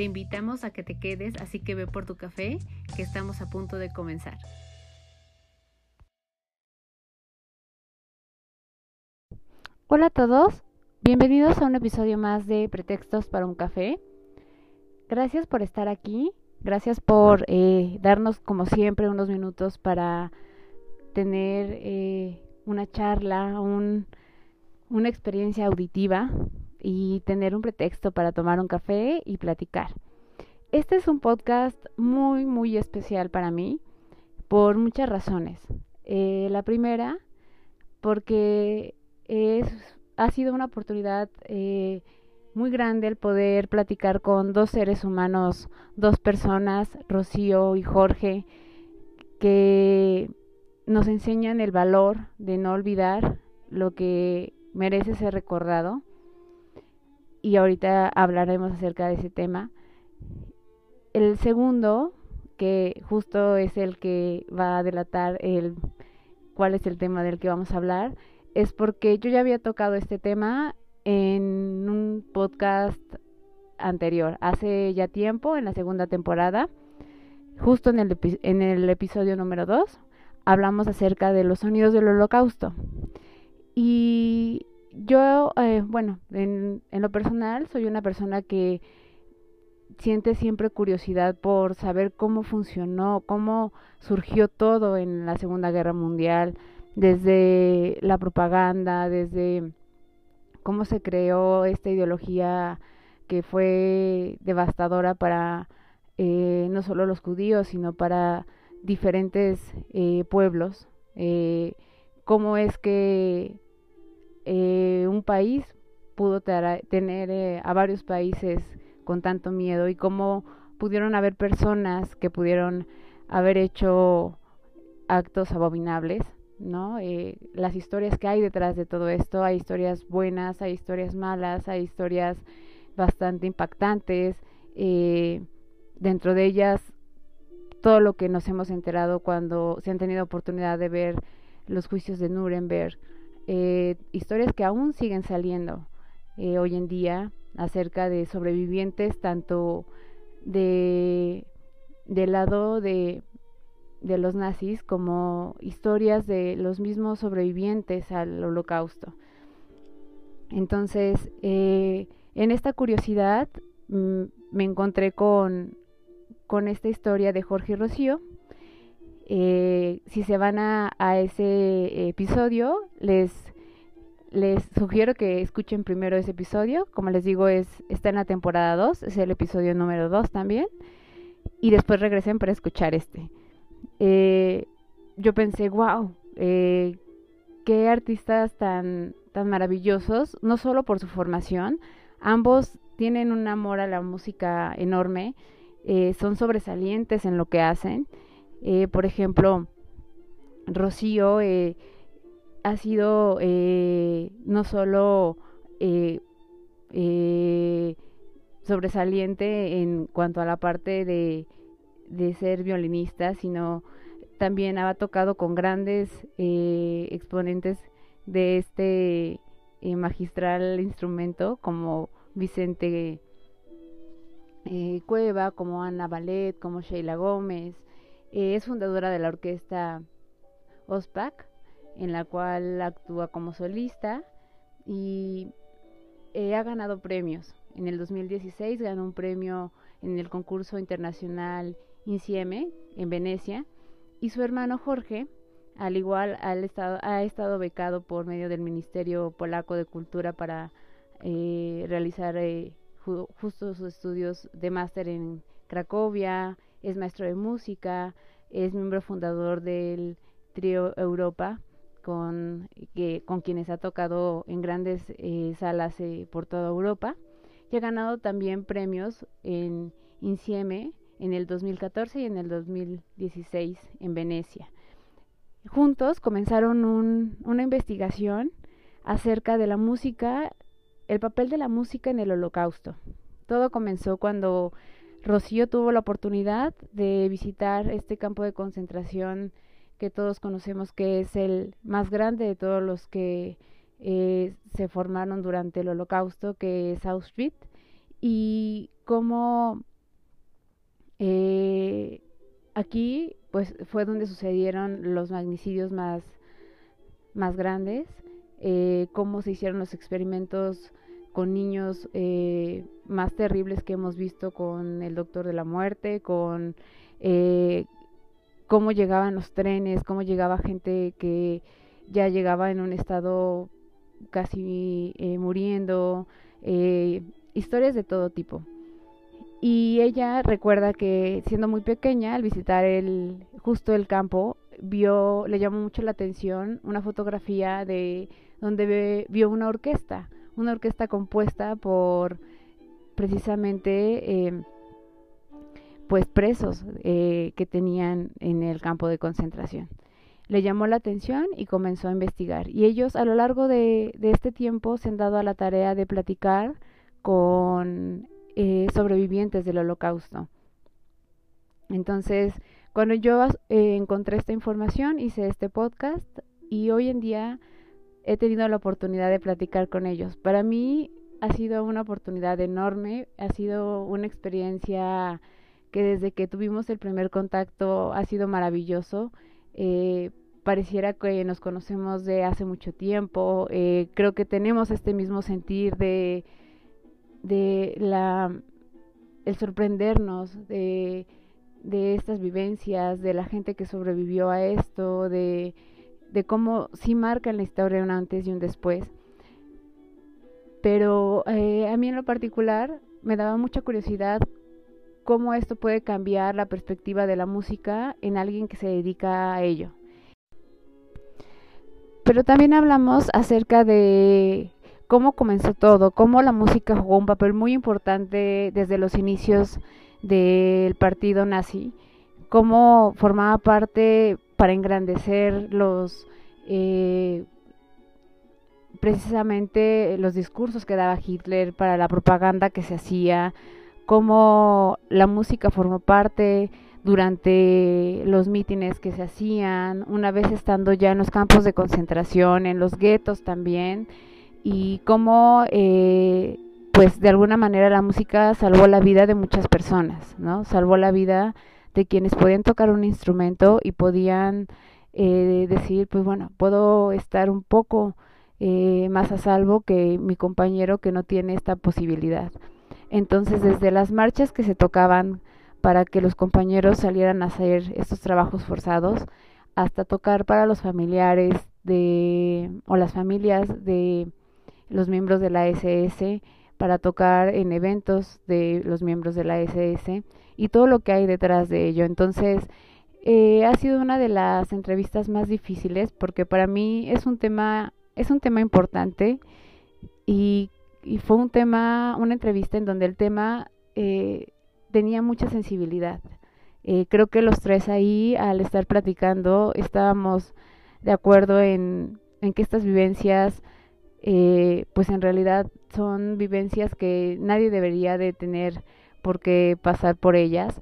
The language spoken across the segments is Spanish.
Te invitamos a que te quedes, así que ve por tu café, que estamos a punto de comenzar. Hola a todos, bienvenidos a un episodio más de Pretextos para un café. Gracias por estar aquí, gracias por eh, darnos como siempre unos minutos para tener eh, una charla, un, una experiencia auditiva y tener un pretexto para tomar un café y platicar. Este es un podcast muy, muy especial para mí por muchas razones. Eh, la primera, porque es, ha sido una oportunidad eh, muy grande el poder platicar con dos seres humanos, dos personas, Rocío y Jorge, que nos enseñan el valor de no olvidar lo que merece ser recordado y ahorita hablaremos acerca de ese tema. El segundo, que justo es el que va a delatar el cuál es el tema del que vamos a hablar, es porque yo ya había tocado este tema en un podcast anterior, hace ya tiempo, en la segunda temporada, justo en el, en el episodio número 2, hablamos acerca de los sonidos del holocausto. Y yo, eh, bueno, en, lo personal soy una persona que siente siempre curiosidad por saber cómo funcionó, cómo surgió todo en la Segunda Guerra Mundial, desde la propaganda, desde cómo se creó esta ideología que fue devastadora para eh, no solo los judíos, sino para diferentes eh, pueblos. Eh, cómo es que eh, un país pudo tener eh, a varios países con tanto miedo y cómo pudieron haber personas que pudieron haber hecho actos abominables, ¿no? Eh, las historias que hay detrás de todo esto, hay historias buenas, hay historias malas, hay historias bastante impactantes, dentro de ellas todo lo que nos hemos enterado cuando se han tenido oportunidad de ver los juicios de Nuremberg, eh, historias que aún siguen saliendo eh, hoy en día acerca de sobrevivientes tanto de del lado de, de los nazis como historias de los mismos sobrevivientes al holocausto. Entonces, eh, en esta curiosidad mm, me encontré con, con esta historia de Jorge Rocío, eh, si se van a, ese episodio, les, les sugiero que escuchen primero ese episodio. Como les digo, es, está en la temporada 2, es el episodio número 2 también. Y después regresen para escuchar este. Eh, yo pensé, wow, eh, qué artistas tan, tan maravillosos, no solo por su formación, ambos tienen un amor a la música enorme, son sobresalientes en lo que hacen eh, por ejemplo, Rocío eh, ha sido eh, no solo sobresaliente en cuanto a la parte de, de ser violinista, sino también ha tocado con grandes exponentes de este magistral instrumento como Vicente Cueva, como Ana Ballet, como Sheila Gómez, eh, es fundadora de la orquesta OSPAC, en la cual actúa como solista y eh, ha ganado premios. En el 2016 ganó un premio en el concurso internacional Insieme en Venecia y su hermano Jorge, al igual, estado, ha estado becado por medio del Ministerio Polaco de Cultura para eh, realizar justo sus estudios de máster en Cracovia, es maestro de música, es miembro fundador del trío Europa, con, con quienes ha tocado en grandes eh, salas eh, por toda Europa, y ha ganado también premios en Insieme, en el 2014 y en el 2016 en Venecia. Juntos comenzaron una investigación acerca de la música, el papel de la música en el holocausto. Todo comenzó cuando Rocío tuvo la oportunidad de visitar este campo de concentración que todos conocemos que es el más grande de todos los que eh, se formaron durante el holocausto, que es Auschwitz, y cómo eh, aquí pues fue donde sucedieron los magnicidios más, más grandes, eh, cómo se hicieron los experimentos con niños eh, más terribles que hemos visto con el Doctor de la Muerte, con eh, cómo llegaban los trenes, cómo llegaba gente que ya llegaba en un estado casi eh, muriendo, historias de todo tipo. Y ella recuerda que siendo muy pequeña, al visitar el justo el campo, vio, le llamó mucho la atención una fotografía de donde vio una orquesta una orquesta compuesta por precisamente eh, pues presos eh, que tenían en el campo de concentración. Le llamó la atención y comenzó a investigar. Y ellos a lo largo de, este tiempo se han dado a la tarea de platicar con eh, sobrevivientes del holocausto. Entonces, cuando yo encontré esta información, hice este podcast y hoy en día he tenido la oportunidad de platicar con ellos. Para mí ha sido una oportunidad enorme, ha sido una experiencia que desde que tuvimos el primer contacto ha sido maravilloso. Eh, pareciera que nos conocemos de hace mucho tiempo. Eh, creo que tenemos este mismo sentir de, de la el sorprendernos de, de estas vivencias, de la gente que sobrevivió a esto, de de cómo sí marcan la historia un antes y un después. Pero eh, a mí en lo particular me daba mucha curiosidad cómo esto puede cambiar la perspectiva de la música en alguien que se dedica a ello. Pero también hablamos acerca de cómo comenzó todo, cómo la música jugó un papel muy importante desde los inicios del partido nazi, cómo formaba parte para engrandecer los eh, precisamente los discursos que daba Hitler para la propaganda que se hacía, cómo la música formó parte durante los mítines que se hacían, una vez estando ya en los campos de concentración, en los guetos también, y cómo eh, pues de alguna manera la música salvó la vida de muchas personas, ¿no? Salvó la vida de quienes podían tocar un instrumento y podían eh, decir, pues bueno, puedo estar un poco eh, más a salvo que mi compañero que no tiene esta posibilidad. Entonces, desde las marchas que se tocaban para que los compañeros salieran a hacer estos trabajos forzados, hasta tocar para los familiares de o las familias de los miembros de la SS, para tocar en eventos de los miembros de la SS y todo lo que hay detrás de ello. Entonces, eh, ha sido una de las entrevistas más difíciles porque para mí es un tema, es un tema importante y, fue un tema, una entrevista en donde el tema eh, tenía mucha sensibilidad. Eh, creo que los tres ahí, al estar platicando, estábamos de acuerdo en, en que estas vivencias, pues en realidad son vivencias que nadie debería de tener por qué pasar por ellas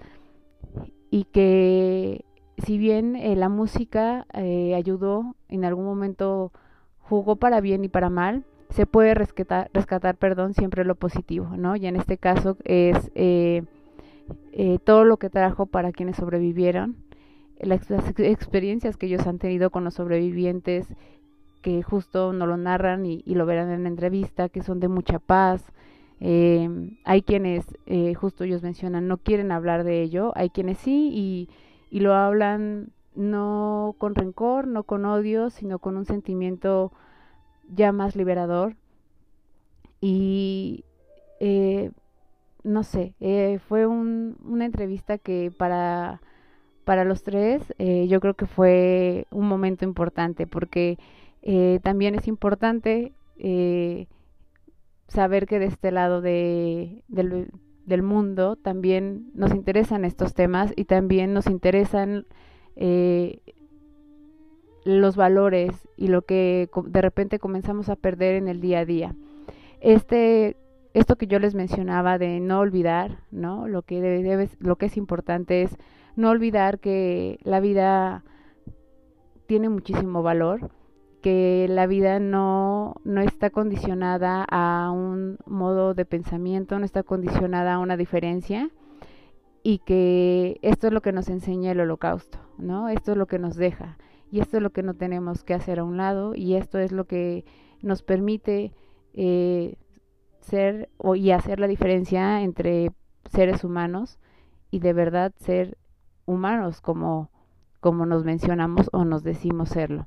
y que si bien eh, la música eh, ayudó, en algún momento jugó para bien y para mal, se puede rescatar, rescatar perdón, siempre lo positivo, ¿no? Y en este caso es eh, todo lo que trajo para quienes sobrevivieron, las, experiencias que ellos han tenido con los sobrevivientes, que justo no lo narran y, lo verán en la entrevista, que son de mucha paz. Hay quienes, justo ellos mencionan, no quieren hablar de ello, hay quienes sí y y lo hablan no con rencor, no con odio, sino con un sentimiento ya más liberador. Y eh, no sé, eh, fue un, una entrevista que para, para los tres eh, yo creo que fue un momento importante porque también es importante saber que de este lado de, del, mundo, también nos interesan estos temas y también nos interesan eh, los valores y lo que de repente comenzamos a perder en el día a día. Este, esto que yo les mencionaba de no olvidar, ¿no? Lo que debe, lo que es importante es no olvidar que la vida tiene muchísimo valor, que la vida no, no está condicionada a un modo de pensamiento, no está condicionada a una diferencia y que esto es lo que nos enseña el holocausto, ¿no? Esto es lo que nos deja y esto es lo que no tenemos que hacer a un lado y esto es lo que nos permite eh, ser o, y hacer la diferencia entre seres humanos y de verdad ser humanos como, como nos mencionamos o nos decimos serlo.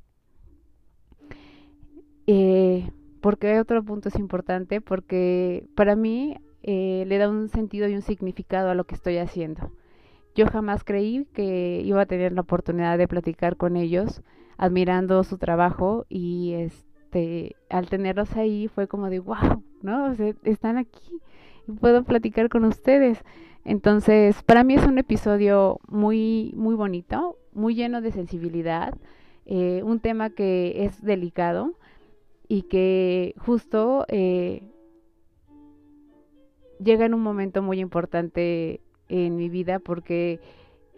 Eh, porque otro punto es importante, porque para mí eh, le da un sentido y un significado a lo que estoy haciendo. Yo jamás creí que iba a tener la oportunidad de platicar con ellos, admirando su trabajo y este, al tenerlos ahí fue como de wow, ¿no? están aquí y puedo platicar con ustedes. Entonces, para mí es un episodio muy, muy bonito, muy lleno de sensibilidad, eh, un tema que es delicado y que justo eh, llega en un momento muy importante en mi vida porque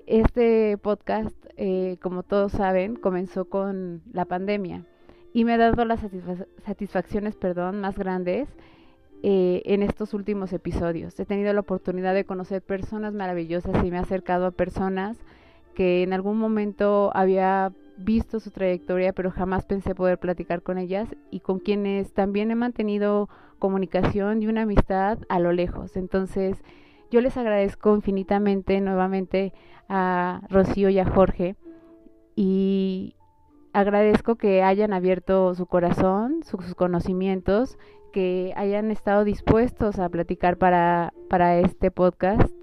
este podcast, eh, como todos saben, comenzó con la pandemia y me ha dado las satisfacciones, perdón, más grandes eh, en estos últimos episodios. He tenido la oportunidad de conocer personas maravillosas y me he acercado a personas que en algún momento había visto su trayectoria, pero jamás pensé poder platicar con ellas y con quienes también he mantenido comunicación y una amistad a lo lejos. Entonces, yo les agradezco infinitamente nuevamente a Rocío y a Jorge y agradezco que hayan abierto su corazón, sus conocimientos, que hayan estado dispuestos a platicar para, para este podcast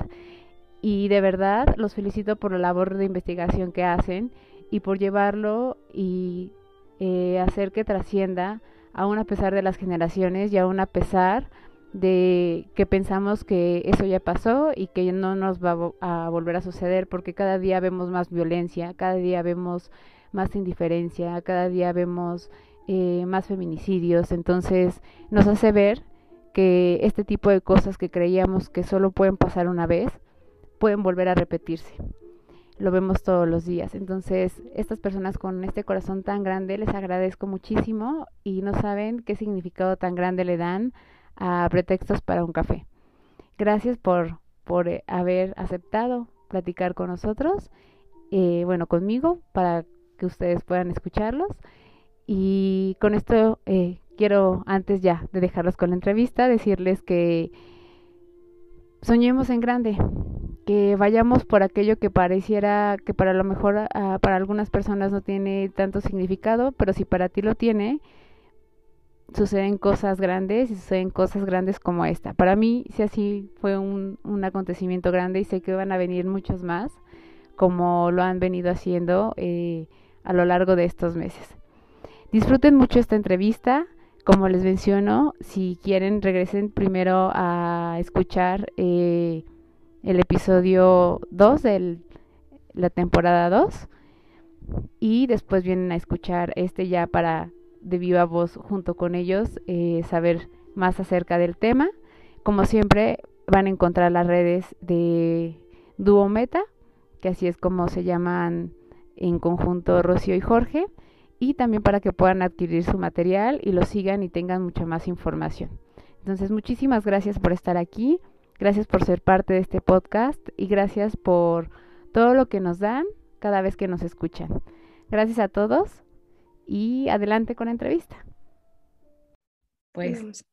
y de verdad los felicito por la labor de investigación que hacen y por llevarlo y eh, hacer que trascienda aún a pesar de las generaciones y aún a pesar de que pensamos que eso ya pasó y que no nos va a volver a suceder porque cada día vemos más violencia, cada día vemos más indiferencia, cada día vemos eh, más feminicidios, entonces nos hace ver que este tipo de cosas que creíamos que solo pueden pasar una vez, pueden volver a repetirse. Lo vemos todos los días. Entonces, estas personas con este corazón tan grande, les agradezco muchísimo y no saben qué significado tan grande le dan a pretextos para un café. Gracias por, por eh, haber aceptado platicar con nosotros, eh, bueno, conmigo, para que ustedes puedan escucharlos. Y con esto eh, quiero, antes ya de dejarlos con la entrevista, decirles que soñemos en grande, que vayamos por aquello que pareciera que para lo mejor ah, para algunas personas no tiene tanto significado, pero si para ti lo tiene, suceden cosas grandes y suceden cosas grandes como esta. Para mí, si así fue un, un acontecimiento grande y sé que van a venir muchos más, como lo han venido haciendo eh, a lo largo de estos meses. Disfruten mucho esta entrevista. Como les menciono, si quieren, regresen primero a escuchar eh, el episodio 2 de la temporada 2 y después vienen a escuchar este ya para de viva voz junto con ellos, eh, saber más acerca del tema. Como siempre, van a encontrar las redes de Duo Meta, que así es como se llaman en conjunto Rocío y Jorge, y también para que puedan adquirir su material y lo sigan y tengan mucha más información. Entonces, muchísimas gracias por estar aquí, gracias por ser parte de este podcast y gracias por todo lo que nos dan cada vez que nos escuchan. Gracias a todos y adelante con la entrevista. Pues,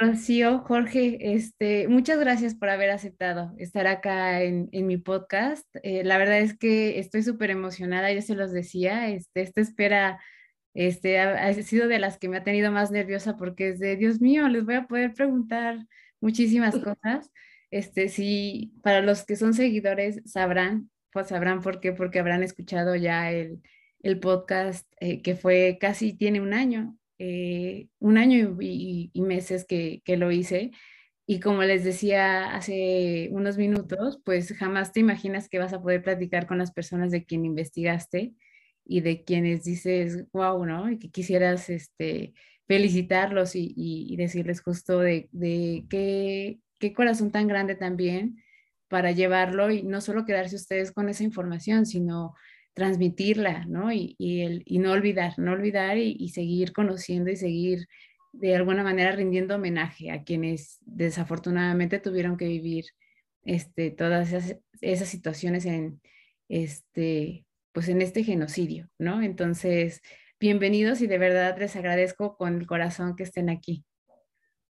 Rocío, Jorge, este, muchas gracias por haber aceptado estar acá en, mi podcast. Eh, la verdad es que estoy súper emocionada, yo se los decía, este, esta espera este, ha, sido de las que me ha tenido más nerviosa porque es de, Dios mío, les voy a poder preguntar muchísimas cosas. Este, sí, para los que son seguidores sabrán, pues sabrán por qué, porque habrán escuchado ya el, el podcast eh, que fue casi, tiene un año, eh, un año y, meses que, lo hice. y como les decía hace unos minutos, pues jamás te imaginas que vas a poder platicar con las personas de quien investigaste y de quienes dices, wow, ¿no? Y que quisieras este, felicitarlos y, decirles justo de, qué, qué corazón tan grande también para llevarlo y no solo quedarse ustedes con esa información, sino transmitirla, ¿no? Y, el, y no olvidar, no olvidar y, seguir conociendo y seguir de alguna manera rindiendo homenaje a quienes desafortunadamente tuvieron que vivir este, todas esas, esas situaciones en, este, pues en este genocidio, ¿no? Entonces, bienvenidos y de verdad les agradezco con el corazón que estén aquí.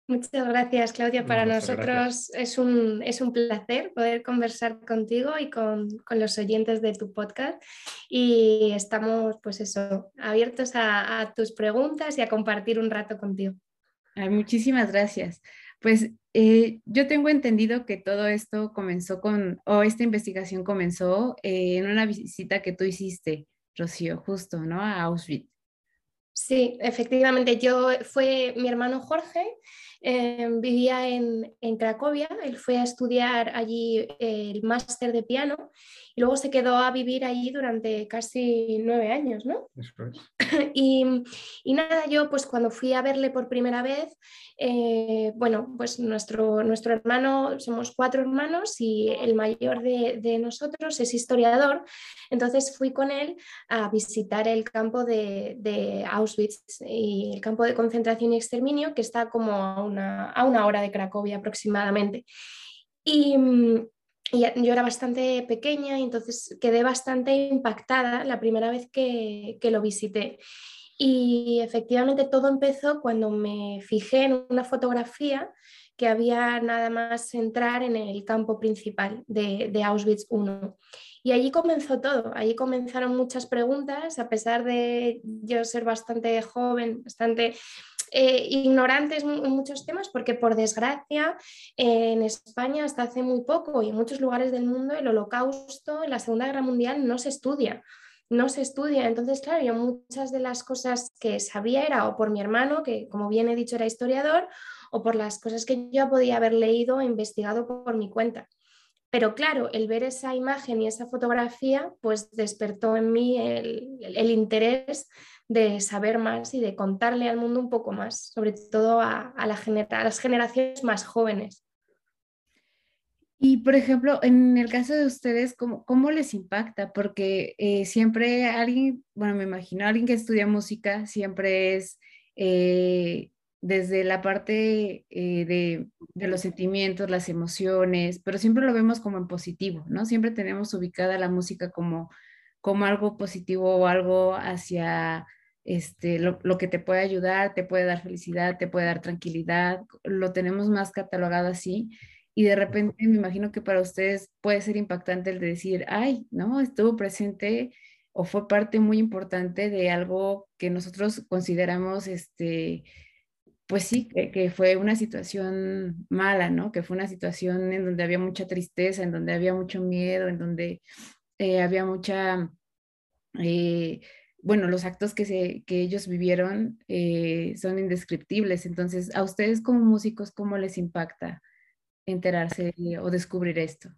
Muchas gracias, Claudia. Para nosotros es un, es un, placer poder conversar contigo y con, con, los oyentes de tu podcast. Y estamos, pues eso, abiertos a, a tus preguntas y a compartir un rato contigo. Ay, muchísimas gracias. Pues eh, yo tengo entendido que todo esto comenzó con, o esta investigación comenzó eh, en una visita que tú hiciste, Rocío, justo, ¿no? A Auschwitz. Sí, efectivamente, yo fue mi hermano Jorge, eh, vivía en, en, Cracovia, él fue a estudiar allí el máster de piano y luego se quedó a vivir allí durante casi nueve años, ¿no? Y, y, nada, yo pues cuando fui a verle por primera vez, eh, bueno, pues nuestro, nuestro hermano, somos cuatro hermanos y el mayor de, de, nosotros es historiador, entonces fui con él a visitar el campo de, de, Auschwitz y el campo de concentración y exterminio que está como a a una hora de Cracovia aproximadamente. Y, y yo era bastante pequeña y entonces quedé bastante impactada la primera vez que, que, lo visité. Y efectivamente todo empezó cuando me fijé en una fotografía que había nada más entrar en el campo principal de, de Auschwitz I. Y allí comenzó todo, allí comenzaron muchas preguntas, a pesar de yo ser bastante joven, bastante eh, ignorantes en muchos temas porque por desgracia en España hasta hace muy poco y en muchos lugares del mundo el holocausto, la Segunda Guerra Mundial no se estudia no se estudia. Entonces, claro, yo muchas de las cosas que sabía era o por mi hermano, que como bien he dicho era historiador, o por las cosas que yo podía haber leído e investigado por, mi cuenta. Pero claro, el ver esa imagen y esa fotografía, pues despertó en mí el, interés de saber más y de contarle al mundo un poco más, sobre todo a las generaciones más jóvenes. Y, por ejemplo, en el caso de ustedes, ¿cómo, cómo les impacta? Porque eh, siempre alguien, bueno, me imagino, alguien que estudia música siempre es eh, desde la parte eh, de, de, los sentimientos, las emociones, pero siempre lo vemos como en positivo, ¿no? Siempre tenemos ubicada la música como, como algo positivo o algo hacia este, lo, lo, que te puede ayudar, te puede dar felicidad, te puede dar tranquilidad, lo tenemos más catalogado así. Y de repente me imagino que para ustedes puede ser impactante el de decir, ay, ¿no? Estuvo presente o fue parte muy importante de algo que nosotros consideramos, este, pues sí, que, fue una situación mala, ¿no? Que fue una situación en donde había mucha tristeza, en donde había mucho miedo, en donde eh, había mucha... Eh, bueno, los actos que, se, que ellos vivieron eh, son indescriptibles. Entonces, a ustedes como músicos, ¿cómo les impacta enterarse o descubrir esto?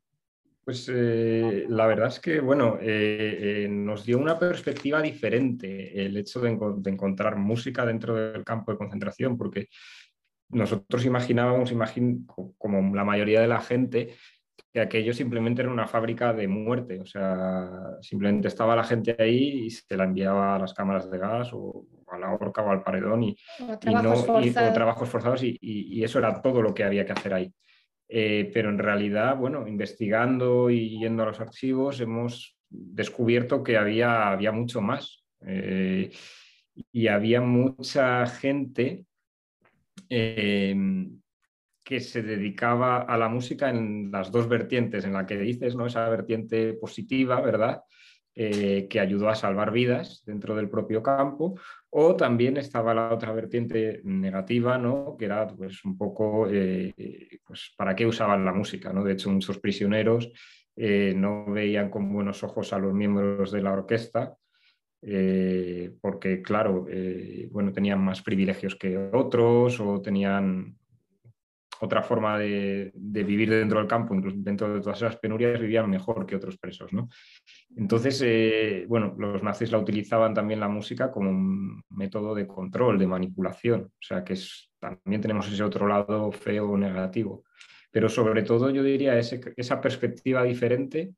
Pues eh, la verdad es que, bueno, eh, nos dio una perspectiva diferente el hecho de, de, encontrar música dentro del campo de concentración, porque nosotros imaginábamos, imagin como la mayoría de la gente, que aquello simplemente era una fábrica de muerte, o sea, simplemente estaba la gente ahí y se la enviaba a las cámaras de gas o a la horca o al paredón y, trabajos, forzados. trabajos forzados y, eso era todo lo que había que hacer ahí. Eh, pero en realidad, bueno, investigando y yendo a los archivos hemos descubierto que había, había mucho más eh, y había mucha gente eh, que se dedicaba a la música en las dos vertientes, en la que dices, ¿no? esa vertiente positiva, ¿verdad? Que ayudó a salvar vidas dentro del propio campo, o también estaba la otra vertiente negativa, ¿no? que era pues, un poco eh, pues, para qué usaban la música. ¿no? De hecho, muchos prisioneros eh, no veían con buenos ojos a los miembros de la orquesta, porque, claro, bueno, tenían más privilegios que otros o tenían otra forma de, vivir dentro del campo, incluso dentro de todas esas penurias, vivían mejor que otros presos. ¿no? Entonces, eh, bueno, los nazis la utilizaban también la música como un método de control, de manipulación, o sea que también tenemos ese otro lado feo o negativo. Pero sobre todo yo diría esa perspectiva diferente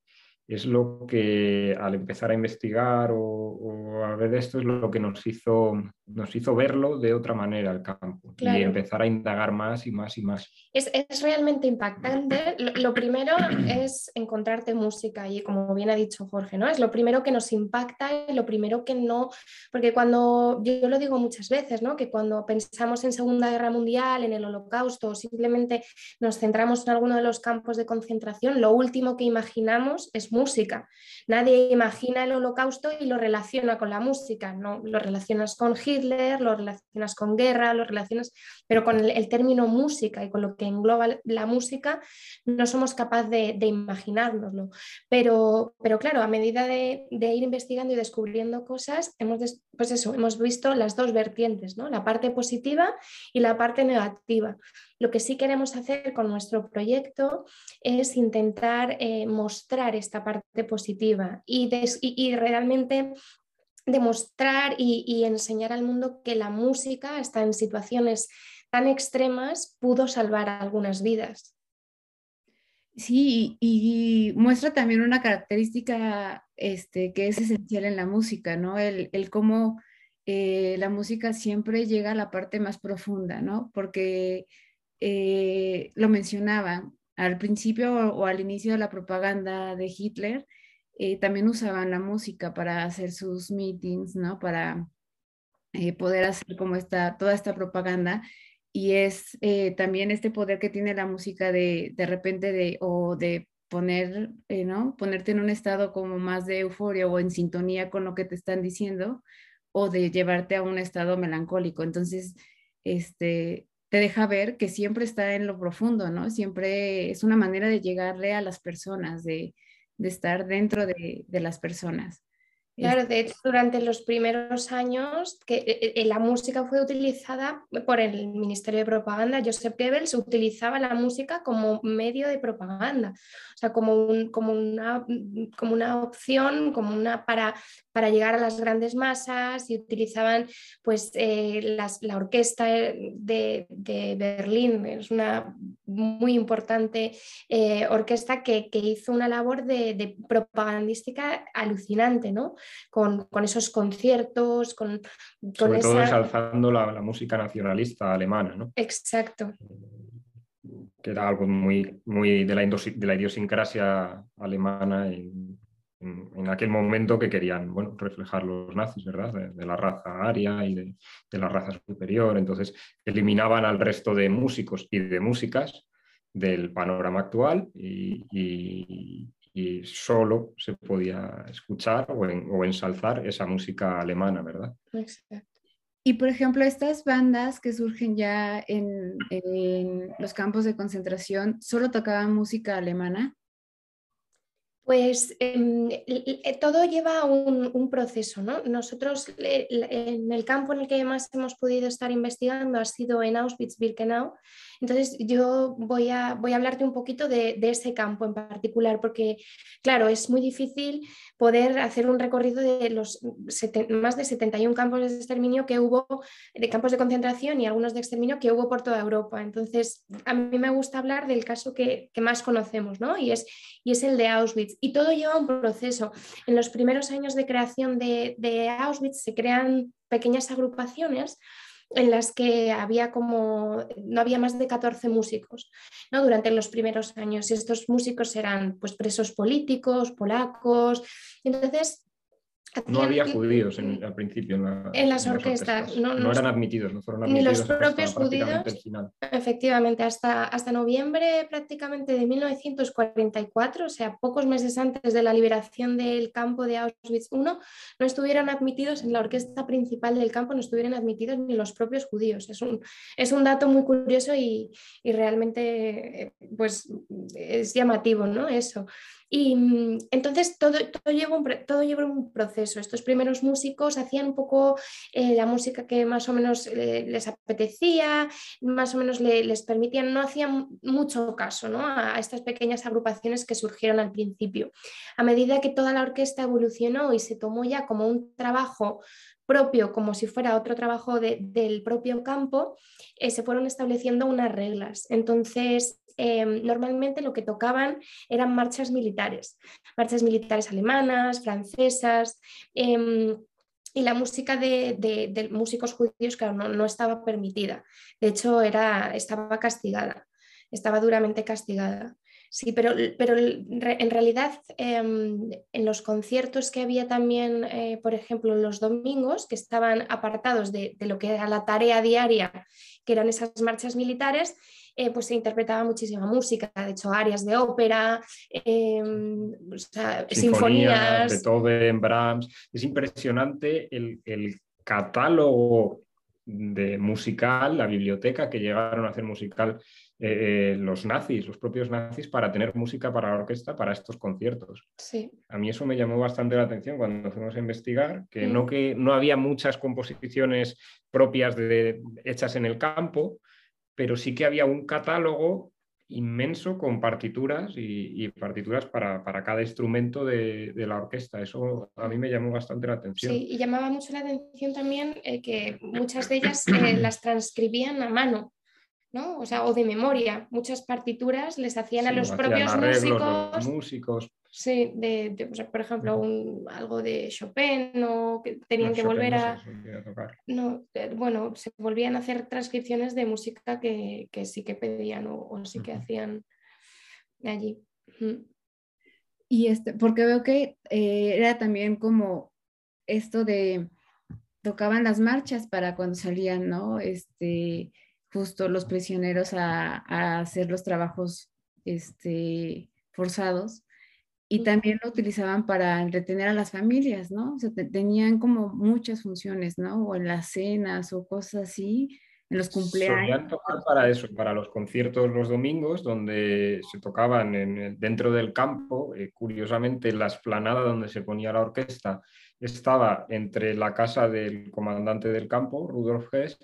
es lo que al empezar a investigar o, a ver esto es lo que nos hizo, nos hizo verlo de otra manera el campo y empezar a indagar más y más y más. Es, es realmente impactante. Lo, primero es encontrarte música y como bien ha dicho Jorge, ¿no? Es lo primero que nos impacta y lo primero que no, porque cuando, yo lo digo muchas veces, ¿no? Que cuando pensamos en Segunda Guerra Mundial, en el Holocausto o simplemente nos centramos en alguno de los campos de concentración, lo último que imaginamos es música. Nadie imagina el holocausto y lo relaciona con la música, ¿no? Lo relacionas con Hitler, lo relacionas con guerra, lo relacionas, pero con el, término música y con lo que engloba la música no somos capaces de, de imaginárnoslo. Pero, pero claro, a medida de, ir investigando y descubriendo cosas, hemos, pues eso, hemos visto las dos vertientes, ¿no? la parte positiva y la parte negativa. Lo que sí queremos hacer con nuestro proyecto es intentar eh, mostrar esta parte positiva y, realmente demostrar y, enseñar al mundo que la música, hasta en situaciones tan extremas, pudo salvar algunas vidas. Sí, y, muestra también una característica este, que es esencial en la música, ¿no? El, cómo eh, la música siempre llega a la parte más profunda, ¿no? Porque eh, lo mencionaba al principio o, al inicio de la propaganda de Hitler, eh, también usaban la música para hacer sus meetings, ¿no? Para eh, poder hacer como esta, toda esta propaganda. Y es también este poder que tiene la música de, de repente de, o de poner, ¿no? Ponerte en un estado como más de euforia o en sintonía con lo que te están diciendo o de llevarte a un estado melancólico. Entonces, este, te deja ver que siempre está en lo profundo, ¿no? Siempre es una manera de llegarle a las personas, de, estar dentro de, de las personas. Claro, de hecho, durante los primeros años que eh, eh, la música fue utilizada por el Ministerio de Propaganda, Joseph Goebbels utilizaba la música como medio de propaganda, o sea, como, como, una, como una opción, como una para, para llegar a las grandes masas. Y utilizaban pues eh, la orquesta de, Berlín, es una muy importante orquesta que, hizo una labor de, de propagandística alucinante, ¿no? Con, esos conciertos, con, Sobre todo ensalzando la, música nacionalista alemana, ¿no? Exacto. Que era algo muy, muy de, la de la idiosincrasia alemana en, aquel momento que querían bueno, reflejar los nazis, ¿verdad? De, la raza aria y de, la raza superior. Entonces, eliminaban al resto de músicos y de músicas del panorama actual y, y solo se podía escuchar o, ensalzar esa música alemana, ¿verdad? Exacto. Y por ejemplo, estas bandas que surgen ya en, en los campos de concentración, ¿solo tocaban música alemana? Pues em, todo lleva un, un proceso, ¿no? Nosotros en el campo en el que más hemos podido estar investigando ha sido en Auschwitz-Birkenau. Entonces yo voy a, voy a hablarte un poquito de, de, ese campo en particular, porque claro, es muy difícil poder hacer un recorrido de los más de 71 campos de exterminio que hubo, de campos de concentración y algunos de exterminio que hubo por toda Europa. Entonces a mí me gusta hablar del caso que, que más conocemos, ¿no? Y es, y es el de Auschwitz. Y todo lleva un proceso. En los primeros años de creación de, Auschwitz se crean pequeñas agrupaciones en las que había como, no había más de 14 músicos ¿no? durante los primeros años. Estos músicos eran pues, presos políticos, polacos. Entonces, no había judíos en, al principio en, las, orquestas. No, eran admitidos, no fueron admitidos. Ni los propios judíos. Efectivamente, hasta, hasta noviembre prácticamente de 1944, o sea, pocos meses antes de la liberación del campo de Auschwitz I, no estuvieron admitidos en la orquesta principal del campo, no estuvieron admitidos ni los propios judíos. Es un, es un dato muy curioso y, y realmente pues, es llamativo, ¿no? Eso. Y mm, entonces todo, todo, lleva un, todo lleva un proceso. Estos primeros músicos hacían un poco eh, la música que más o menos eh, les apetecía, más o menos les permitían, no hacían mucho caso ¿no? a, estas pequeñas agrupaciones que surgieron al principio. A medida que toda la orquesta evolucionó y se tomó ya como un trabajo propio, como si fuera otro trabajo del propio campo, eh, se fueron estableciendo unas reglas. Entonces, Em, normalmente lo que tocaban eran marchas militares, marchas militares alemanas, francesas. Em, y la música de, músicos judíos, claro, no, estaba permitida. De hecho, era, estaba castigada, estaba duramente castigada. Sí, pero, pero en realidad em, en los conciertos que había también, eh, por ejemplo, los domingos, que estaban apartados de, de, lo que era la tarea diaria, que eran esas marchas militares, eh, pues se interpretaba muchísima música, de hecho, áreas de ópera, em, sinfonías. Beethoven, Brahms. Es impresionante el, catálogo de musical, la biblioteca que llegaron a hacer musical eh, eh, los nazis, los propios nazis, para tener música para la orquesta para estos conciertos. Sí. A mí eso me llamó bastante la atención cuando fuimos a investigar, que, no, mm. que no había muchas composiciones propias de, hechas en el campo, pero sí que había un catálogo inmenso con partituras y, partituras para, cada instrumento de, la orquesta. Eso a mí me llamó bastante la atención. Sí, y llamaba mucho la atención también eh, que muchas de ellas eh, las transcribían a mano. ¿No? O sea, o de memoria. Muchas partituras les hacían a los propios músicos. músicos. Sí, de, por ejemplo, un, algo de Chopin o que tenían que volver a... No, eh, bueno, se volvían a hacer transcripciones de música que, sí que pedían o, sí que hacían allí. Y este, porque veo que eh, era también como esto de tocaban las marchas para cuando salían, ¿no? Este, justo los prisioneros a, a hacer los trabajos este, forzados y también lo utilizaban para entretener a las familias, ¿no? O sea, tenían como muchas funciones, ¿no? O en las cenas o cosas así, en los cumpleaños. Solían tocar para eso, para los conciertos los domingos, donde se tocaban en dentro del campo. Eh, curiosamente, la esplanada donde se ponía la orquesta estaba entre la casa del comandante del campo, Rudolf Hess,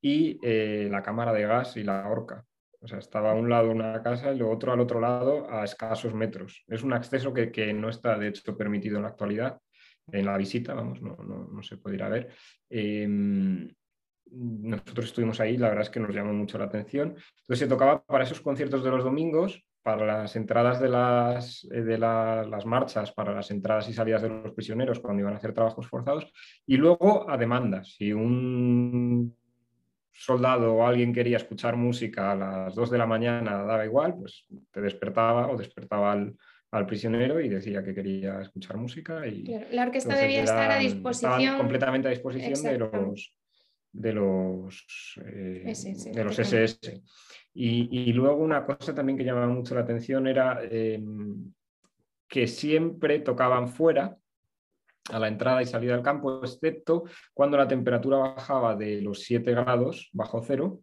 y eh, la cámara de gas y la horca. O sea, estaba a un lado una casa y lo otro al otro lado a escasos metros. Es un acceso que, no está, de hecho, permitido en la actualidad. En la visita, vamos, no, se puede ir a ver. Em, nosotros estuvimos ahí, la verdad es que nos llamó mucho la atención. Entonces se tocaba para esos conciertos de los domingos, para las entradas de las, eh, de las marchas, para las entradas y salidas de los prisioneros cuando iban a hacer trabajos forzados, y luego a demandas. Si un soldado o alguien quería escuchar música a las 2 de la mañana, daba igual, pues te despertaba o despertaba al, prisionero y decía que quería escuchar música. Y la orquesta debía estar a disposición. completamente a disposición de los de los, eh, de los SS. Y, luego una cosa también que llamaba mucho la atención era em, que siempre tocaban fuera, a la entrada y salida del campo, excepto cuando la temperatura bajaba de los 7 grados bajo cero.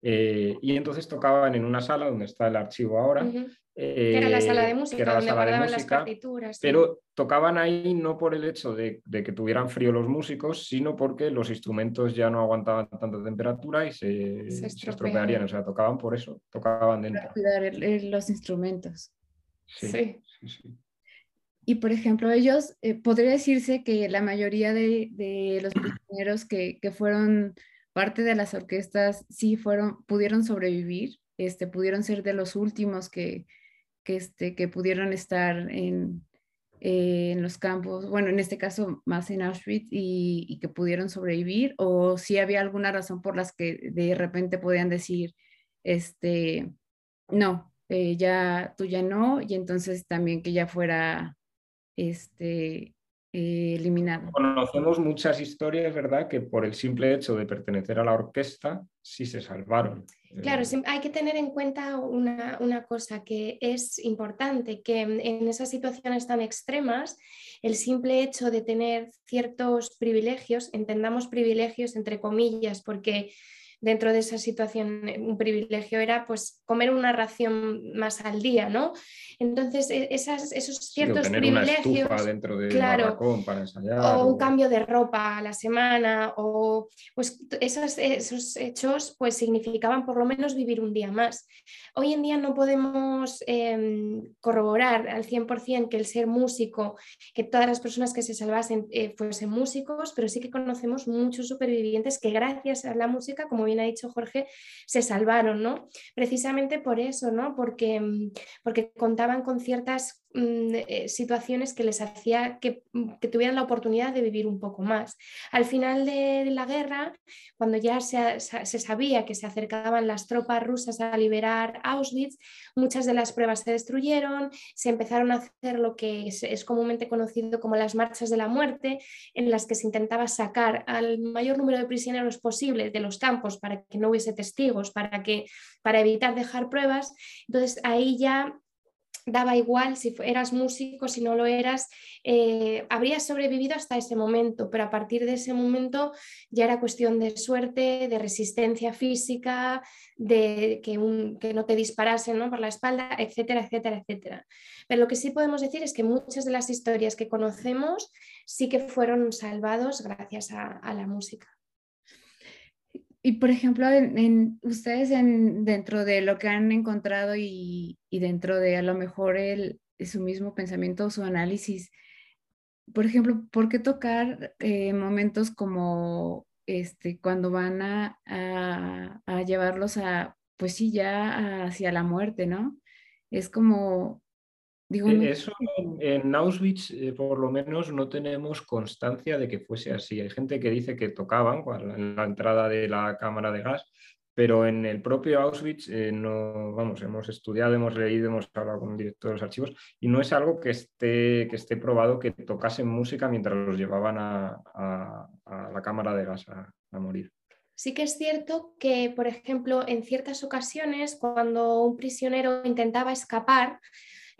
Eh, y entonces tocaban en una sala donde está el archivo ahora. que era la sala de música, donde guardaban las partituras. Pero tocaban ahí no por el hecho de, que tuvieran frío los músicos, sino porque los instrumentos ya no aguantaban tanta temperatura y se, estropearían. O sea, tocaban por eso, tocaban dentro. Para cuidar los instrumentos. sí. sí. sí. Y por ejemplo, ellos, eh, podría decirse que la mayoría de, los prisioneros que, fueron parte de las orquestas sí fueron, pudieron sobrevivir, este, pudieron ser de los últimos que, que, este, que pudieron estar en, eh, en los campos, bueno, en este caso más en Auschwitz y, que pudieron sobrevivir, o si había alguna razón por las que de repente podían decir, este, no, eh, ya tú ya no, y entonces también que ya fuera este, eh, eliminado. Conocemos muchas historias, ¿verdad?, que por el simple hecho de pertenecer a la orquesta sí se salvaron. Claro, eh, hay que tener en cuenta una, cosa que es importante, que en esas situaciones tan extremas, el simple hecho de tener ciertos privilegios, entendamos privilegios entre comillas, porque dentro de esa situación un privilegio era pues comer una ración más al día, ¿no? Entonces, e, esas, esos ciertos privilegios, dentro de claro, para ensayar, o, un cambio de ropa a la semana, o pues esos, esos hechos pues significaban por lo menos vivir un día más. Hoy en día no podemos em, corroborar al 100% que el ser músico, que todas las personas que se salvasen eh, fuesen músicos, pero sí que conocemos muchos supervivientes que gracias a la música, como bien ha dicho Jorge, se salvaron, ¿no? Precisamente por eso, ¿no? Porque, mm, porque contaban con ciertas Mm, eh, situaciones que les hacía mm, que, tuvieran la oportunidad de vivir un poco más. Al final de, la guerra, cuando ya se, sabía que se acercaban las tropas rusas a liberar Auschwitz, muchas de las pruebas se destruyeron, se empezaron a hacer lo que es, comúnmente conocido como las marchas de la muerte, en las que se intentaba sacar al mayor número de prisioneros posible de los campos para que no hubiese testigos, para, que, para evitar dejar pruebas. Entonces ahí ya daba igual si eras músico, si no lo eras, eh, habrías sobrevivido hasta ese momento, pero a partir de ese momento ya era cuestión de suerte, de resistencia física, de que, no te disparasen por la espalda, etcétera, etcétera, etcétera. Pero lo que sí podemos decir es que muchas de las historias que conocemos sí que fueron salvados gracias a la música. Y por ejemplo, en, ustedes en, dentro de lo que han encontrado y, dentro de a lo mejor el, su mismo pensamiento o su análisis, por ejemplo, ¿por qué tocar eh, momentos como este, cuando van a, a, llevarlos a, pues sí, ya hacia la muerte, ¿no? Es como, eh, eso en Auschwitz, eh, por lo menos, no tenemos constancia de que fuese así. Hay gente que dice que tocaban en la entrada de la cámara de gas, pero en el propio Auschwitz eh, no, vamos, hemos estudiado, hemos leído, hemos hablado con un director de los archivos y no es algo que esté, que esté probado que tocasen música mientras los llevaban a, la cámara de gas a morir. Sí que es cierto que, por ejemplo, en ciertas ocasiones, cuando un prisionero intentaba escapar,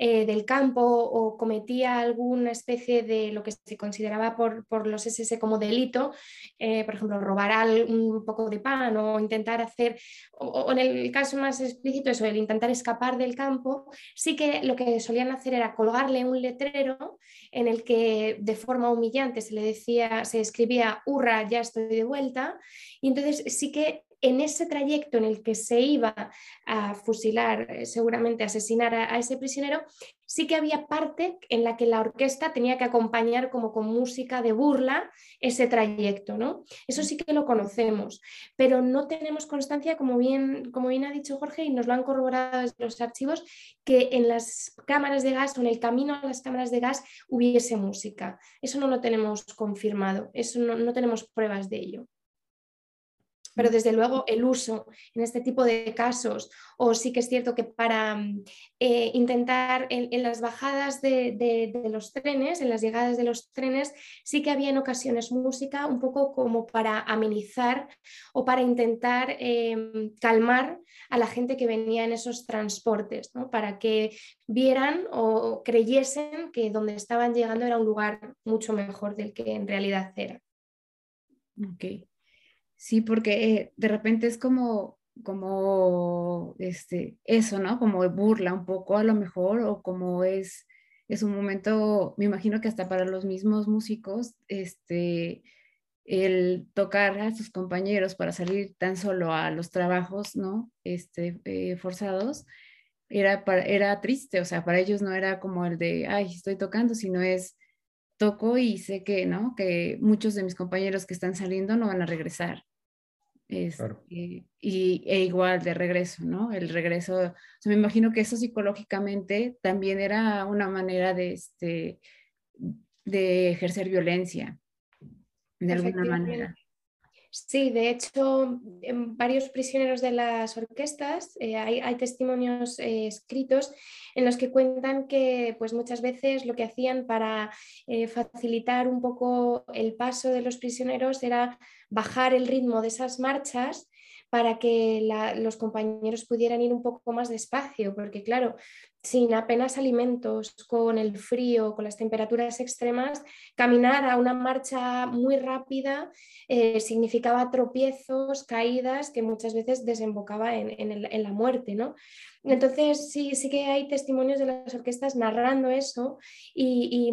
eh, del campo o cometía alguna especie de lo que se consideraba por, los SS como delito, eh, por ejemplo, robar un poco de pan o intentar hacer, o, en el caso más explícito, eso, el intentar escapar del campo, sí que lo que solían hacer era colgarle un letrero en el que de forma humillante se le decía, se escribía, hurra, ya estoy de vuelta, y entonces sí que en ese trayecto en el que se iba a fusilar, eh, seguramente asesinar a, ese prisionero, sí que había parte en la que la orquesta tenía que acompañar como con música de burla ese trayecto, ¿no? Eso sí que lo conocemos, pero no tenemos constancia, como bien, como bien ha dicho Jorge, y nos lo han corroborado desde los archivos, que en las cámaras de gas o en el camino a las cámaras de gas hubiese música. Eso no lo tenemos confirmado, eso no tenemos pruebas de ello pero desde luego el uso en este tipo de casos, o sí que es cierto que para eh, intentar en, las bajadas de, los trenes, en las llegadas de los trenes, sí que había en ocasiones música un poco como para amenizar o para intentar em, calmar a la gente que venía en esos transportes, para que vieran o creyesen que donde estaban llegando era un lugar mucho mejor del que en realidad era. Okay. Sí, porque eh, de repente es como, como este, eso, ¿no? Como burla un poco a lo mejor, o como es, es un momento, me imagino que hasta para los mismos músicos, este, el tocar a sus compañeros para salir tan solo a los trabajos, ¿no? Este, eh, forzados, era, era triste, o sea, para ellos no era como el de, ay, estoy tocando, sino es, toco y sé que, ¿no? Que muchos de mis compañeros que están saliendo no van a regresar. Este, y, e igual de regreso, ¿no? El regreso, me imagino que eso psicológicamente también era una manera de, este, de ejercer violencia, de alguna manera. Sí, de hecho, en varios prisioneros de las orquestas eh, hay, testimonios eh, escritos en los que cuentan que pues, muchas veces lo que hacían para eh, facilitar un poco el paso de los prisioneros era bajar el ritmo de esas marchas para que los compañeros pudieran ir un poco más despacio, porque claro, sin apenas alimentos, con el frío, con las temperaturas extremas, caminar a una marcha muy rápida eh, significaba tropiezos, caídas que muchas veces desembocaba en, la muerte. ¿no? Entonces sí, sí que hay testimonios de las orquestas narrando eso y,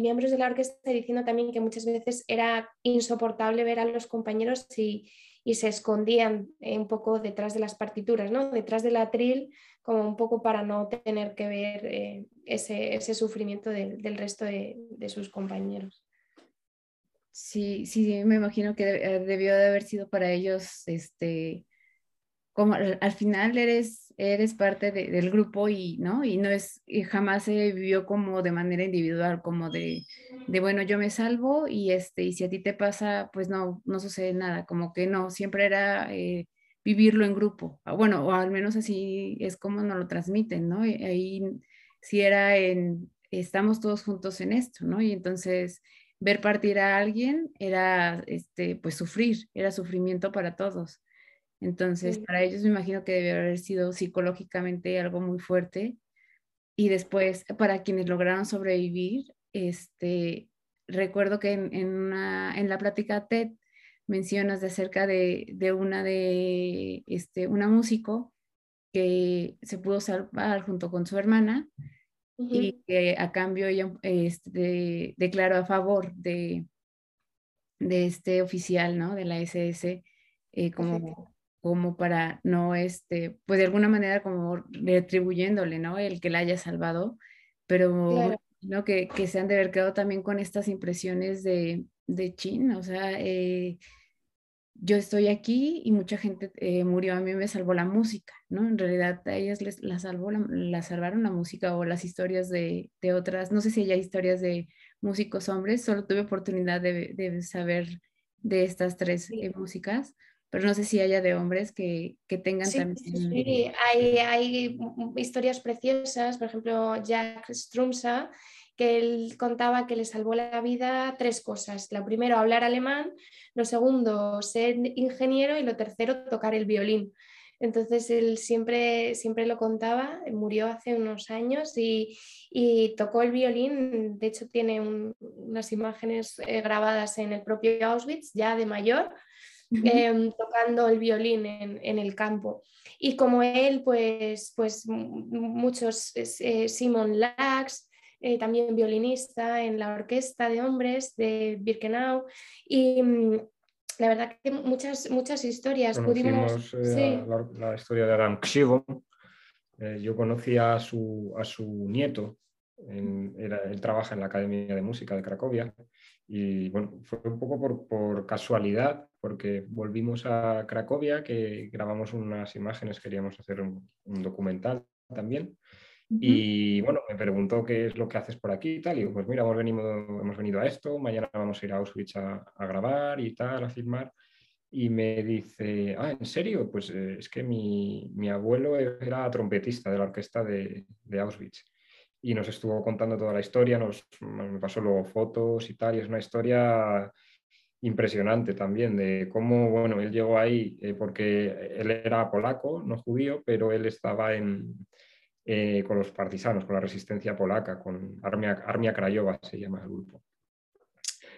miembros de la orquesta diciendo también que muchas veces era insoportable ver a los compañeros y, y se escondían un poco detrás de las partituras, ¿no? detrás del atril como un poco para no tener que ver eh, ese, sufrimiento del resto de, sus compañeros. Sí, sí, me imagino que eh, debió de haber sido para ellos, este, como al final eres, eres parte del grupo y, ¿no? Y no es, jamás se vivió como de manera individual, como de, bueno, yo me salvo y este, y si a ti te pasa, pues no, no sucede nada, como que no, siempre era eh, vivirlo en grupo. Ah, bueno, o al menos así es como nos lo transmiten, ¿no? Y ahí si era en, estamos todos juntos en esto, ¿no? Y entonces ver partir a alguien era, este, pues sufrir, era sufrimiento para todos. Entonces, para ellos me imagino que debe haber sido psicológicamente algo muy fuerte. Y después, para quienes lograron sobrevivir, este, recuerdo que en, en, una, en la plática TED mencionas de acerca de, de, una de este, una músico que se pudo salvar junto con su hermana y que a cambio ella este, declaró a favor de, de este oficial, ¿no? De la SS, eh, como, como para no, este, pues de alguna manera como retribuyéndole, ¿no? El que la haya salvado, pero ¿no? que, que se han de haber quedado también con estas impresiones de, de Chin, o sea, eh, yo estoy aquí y mucha gente eh, murió, a mí me salvó la música, ¿no? En realidad a ellas les, la, salvó, la, salvaron la música o las historias de, de, otras, no sé si hay historias de músicos hombres, solo tuve oportunidad de, de saber de estas tres eh, músicas, pero no sé si haya de hombres que, que tengan también... Sí, hay, hay historias preciosas, por ejemplo, Jack Strumsa, que él contaba que le salvó la vida tres cosas. Lo primero, hablar alemán, lo segundo, ser ingeniero y lo tercero, tocar el violín. Entonces él siempre, siempre lo contaba, murió hace unos años y, tocó el violín, de hecho tiene unas imágenes eh, grabadas en el propio Auschwitz, ya de mayor, em, tocando el violín en, el campo. Y como él, pues, pues muchos, eh, Simon Lax, eh, también violinista en la orquesta de hombres de Birkenau y mm, la verdad que muchas, muchas historias pudimos... Eh, la, historia de Adam Kshivo. Eh, yo conocí a su, a su nieto, él trabaja en la Academia de Música de Cracovia y bueno, fue un poco por, por, casualidad, porque volvimos a Cracovia, que grabamos unas imágenes, queríamos hacer un, un documental también. Y bueno, me preguntó qué es lo que haces por aquí y tal. Y digo, pues mira, hemos venido, hemos venido a esto, mañana vamos a ir a Auschwitz a, grabar y tal, a filmar. Y me dice, ah, ¿en serio? Pues eh, es que mi, mi, abuelo era trompetista de la orquesta de, de, Auschwitz. Y nos estuvo contando toda la historia, nos, me pasó luego fotos y tal. Y es una historia impresionante también de cómo, bueno, él llegó ahí eh, porque él era polaco, no judío, pero él estaba en, eh, con los partisanos, con la resistencia polaca, con Armia, Armia Craiova se llama el grupo.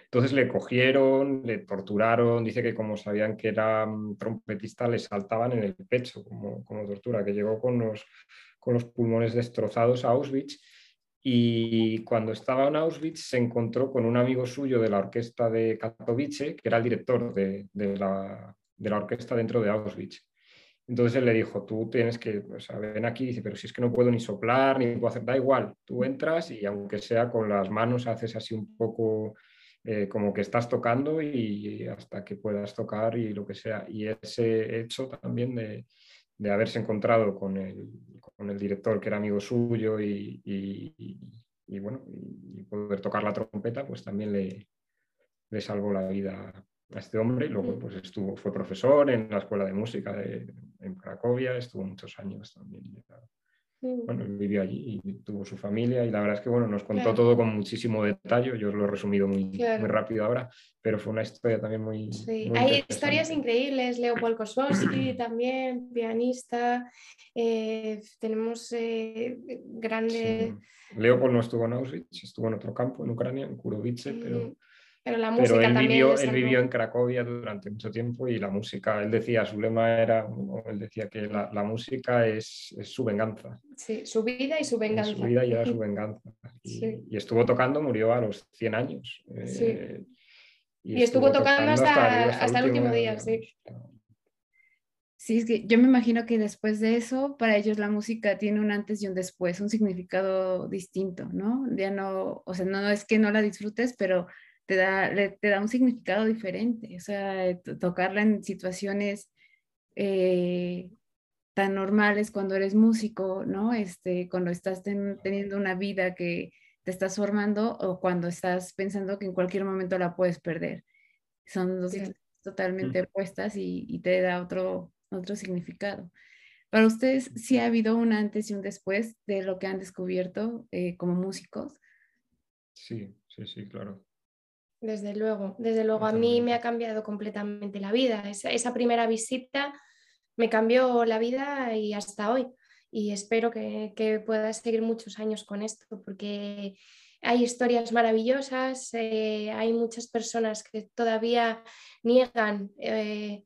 Entonces le cogieron, le torturaron, dice que como sabían que era mm, trompetista, le saltaban en el pecho como, como tortura, que llegó con los, con los pulmones destrozados a Auschwitz y cuando estaba en Auschwitz se encontró con un amigo suyo de la orquesta de Katowice, que era el director de, de, la, de la orquesta dentro de Auschwitz. Entonces él le dijo, tú tienes que, sea, ven aquí, dice, pero si es que no puedo ni soplar, ni puedo hacer, da igual, tú entras y aunque sea con las manos haces así un poco eh, como que estás tocando y hasta que puedas tocar y lo que sea. Y ese hecho también de, de haberse encontrado con el, con el, director que era amigo suyo y, y, bueno, y poder tocar la trompeta, pues también le, le salvó la vida a este hombre. Luego pues estuvo, fue profesor en la Escuela de Música de, en Cracovia, estuvo muchos años también. Bueno, él vivió allí y tuvo su familia y la verdad es que bueno, nos contó todo con muchísimo detalle, yo os lo he resumido muy, muy rápido ahora, pero fue una historia también muy... Sí, hay historias increíbles, Leopold Kosowski también, pianista, eh, tenemos eh, grandes... Leopold no estuvo en Auschwitz, estuvo en otro campo, en Ucrania, en Kurovice, pero mm. Pero la música él también vivió, él vivió en Cracovia durante mucho tiempo y la música, él decía, su lema era, él decía que la, la música es, es, su venganza. Sí, su vida y su venganza. su vida y era su venganza. Y, y, estuvo tocando, murió a los 100 años. Sí. Eh, y, estuvo, estuvo tocando, hasta, hasta, hasta, el último día, sí. Sí, es que yo me imagino que después de eso, para ellos la música tiene un antes y un después, un significado distinto, ¿no? Ya no, o sea, no es que no la disfrutes, pero te da, te da un significado diferente. O sea, tocarla en situaciones eh, tan normales cuando eres músico, ¿no? Este, cuando estás teniendo una vida que te estás formando o cuando estás pensando que en cualquier momento la puedes perder. Son dos sí. totalmente opuestas y, y, te da otro, otro significado. Para ustedes, ¿sí ha habido un antes y un después de lo que han descubierto eh, como músicos? Sí, sí, sí, claro. Desde luego, desde luego a mí me ha cambiado completamente la vida. Esa, esa, primera visita me cambió la vida y hasta hoy. Y espero que, que pueda seguir muchos años con esto porque hay historias maravillosas, eh, hay muchas personas que todavía niegan, eh,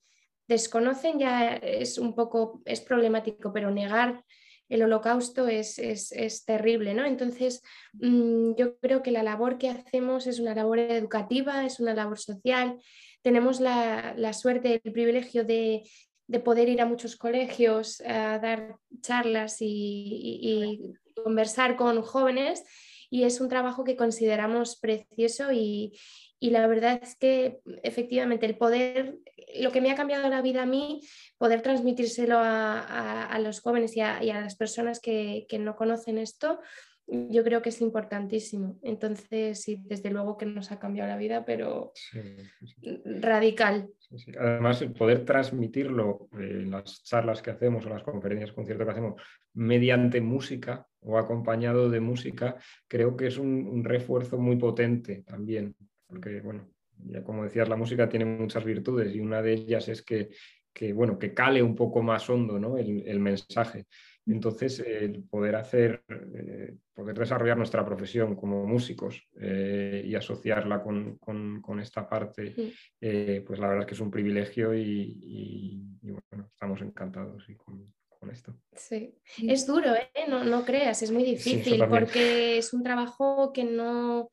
desconocen, ya es un poco, es problemático, pero negar el holocausto es, es, es terrible, ¿no? Entonces, mmm, yo creo que la labor que hacemos es una labor educativa, es una labor social. Tenemos la, la suerte, el privilegio de, de, poder ir a muchos colegios a dar charlas y, y conversar con jóvenes y es un trabajo que consideramos precioso y, y la verdad es que efectivamente el poder, lo que me ha cambiado la vida a mí, poder transmitírselo a, a, a los jóvenes y a, y a las personas que, que, no conocen esto, yo creo que es importantísimo. Entonces, sí, desde luego que nos ha cambiado la vida, pero sí, sí. radical. Sí, Además, el poder transmitirlo en las charlas que hacemos o las conferencias, conciertos que hacemos, mediante música o acompañado de música, creo que es un, un refuerzo muy potente también porque, bueno, ya como decías, la música tiene muchas virtudes y una de ellas es que, que bueno, que cale un poco más hondo ¿no? el, el, mensaje. Entonces, el poder hacer, eh, poder desarrollar nuestra profesión como músicos eh, y asociarla con, con, con esta parte, sí. eh, pues la verdad es que es un privilegio y, y, y bueno, estamos encantados con, con, esto. Sí, es duro, ¿eh? no, no creas, es muy difícil sí, porque es un trabajo que no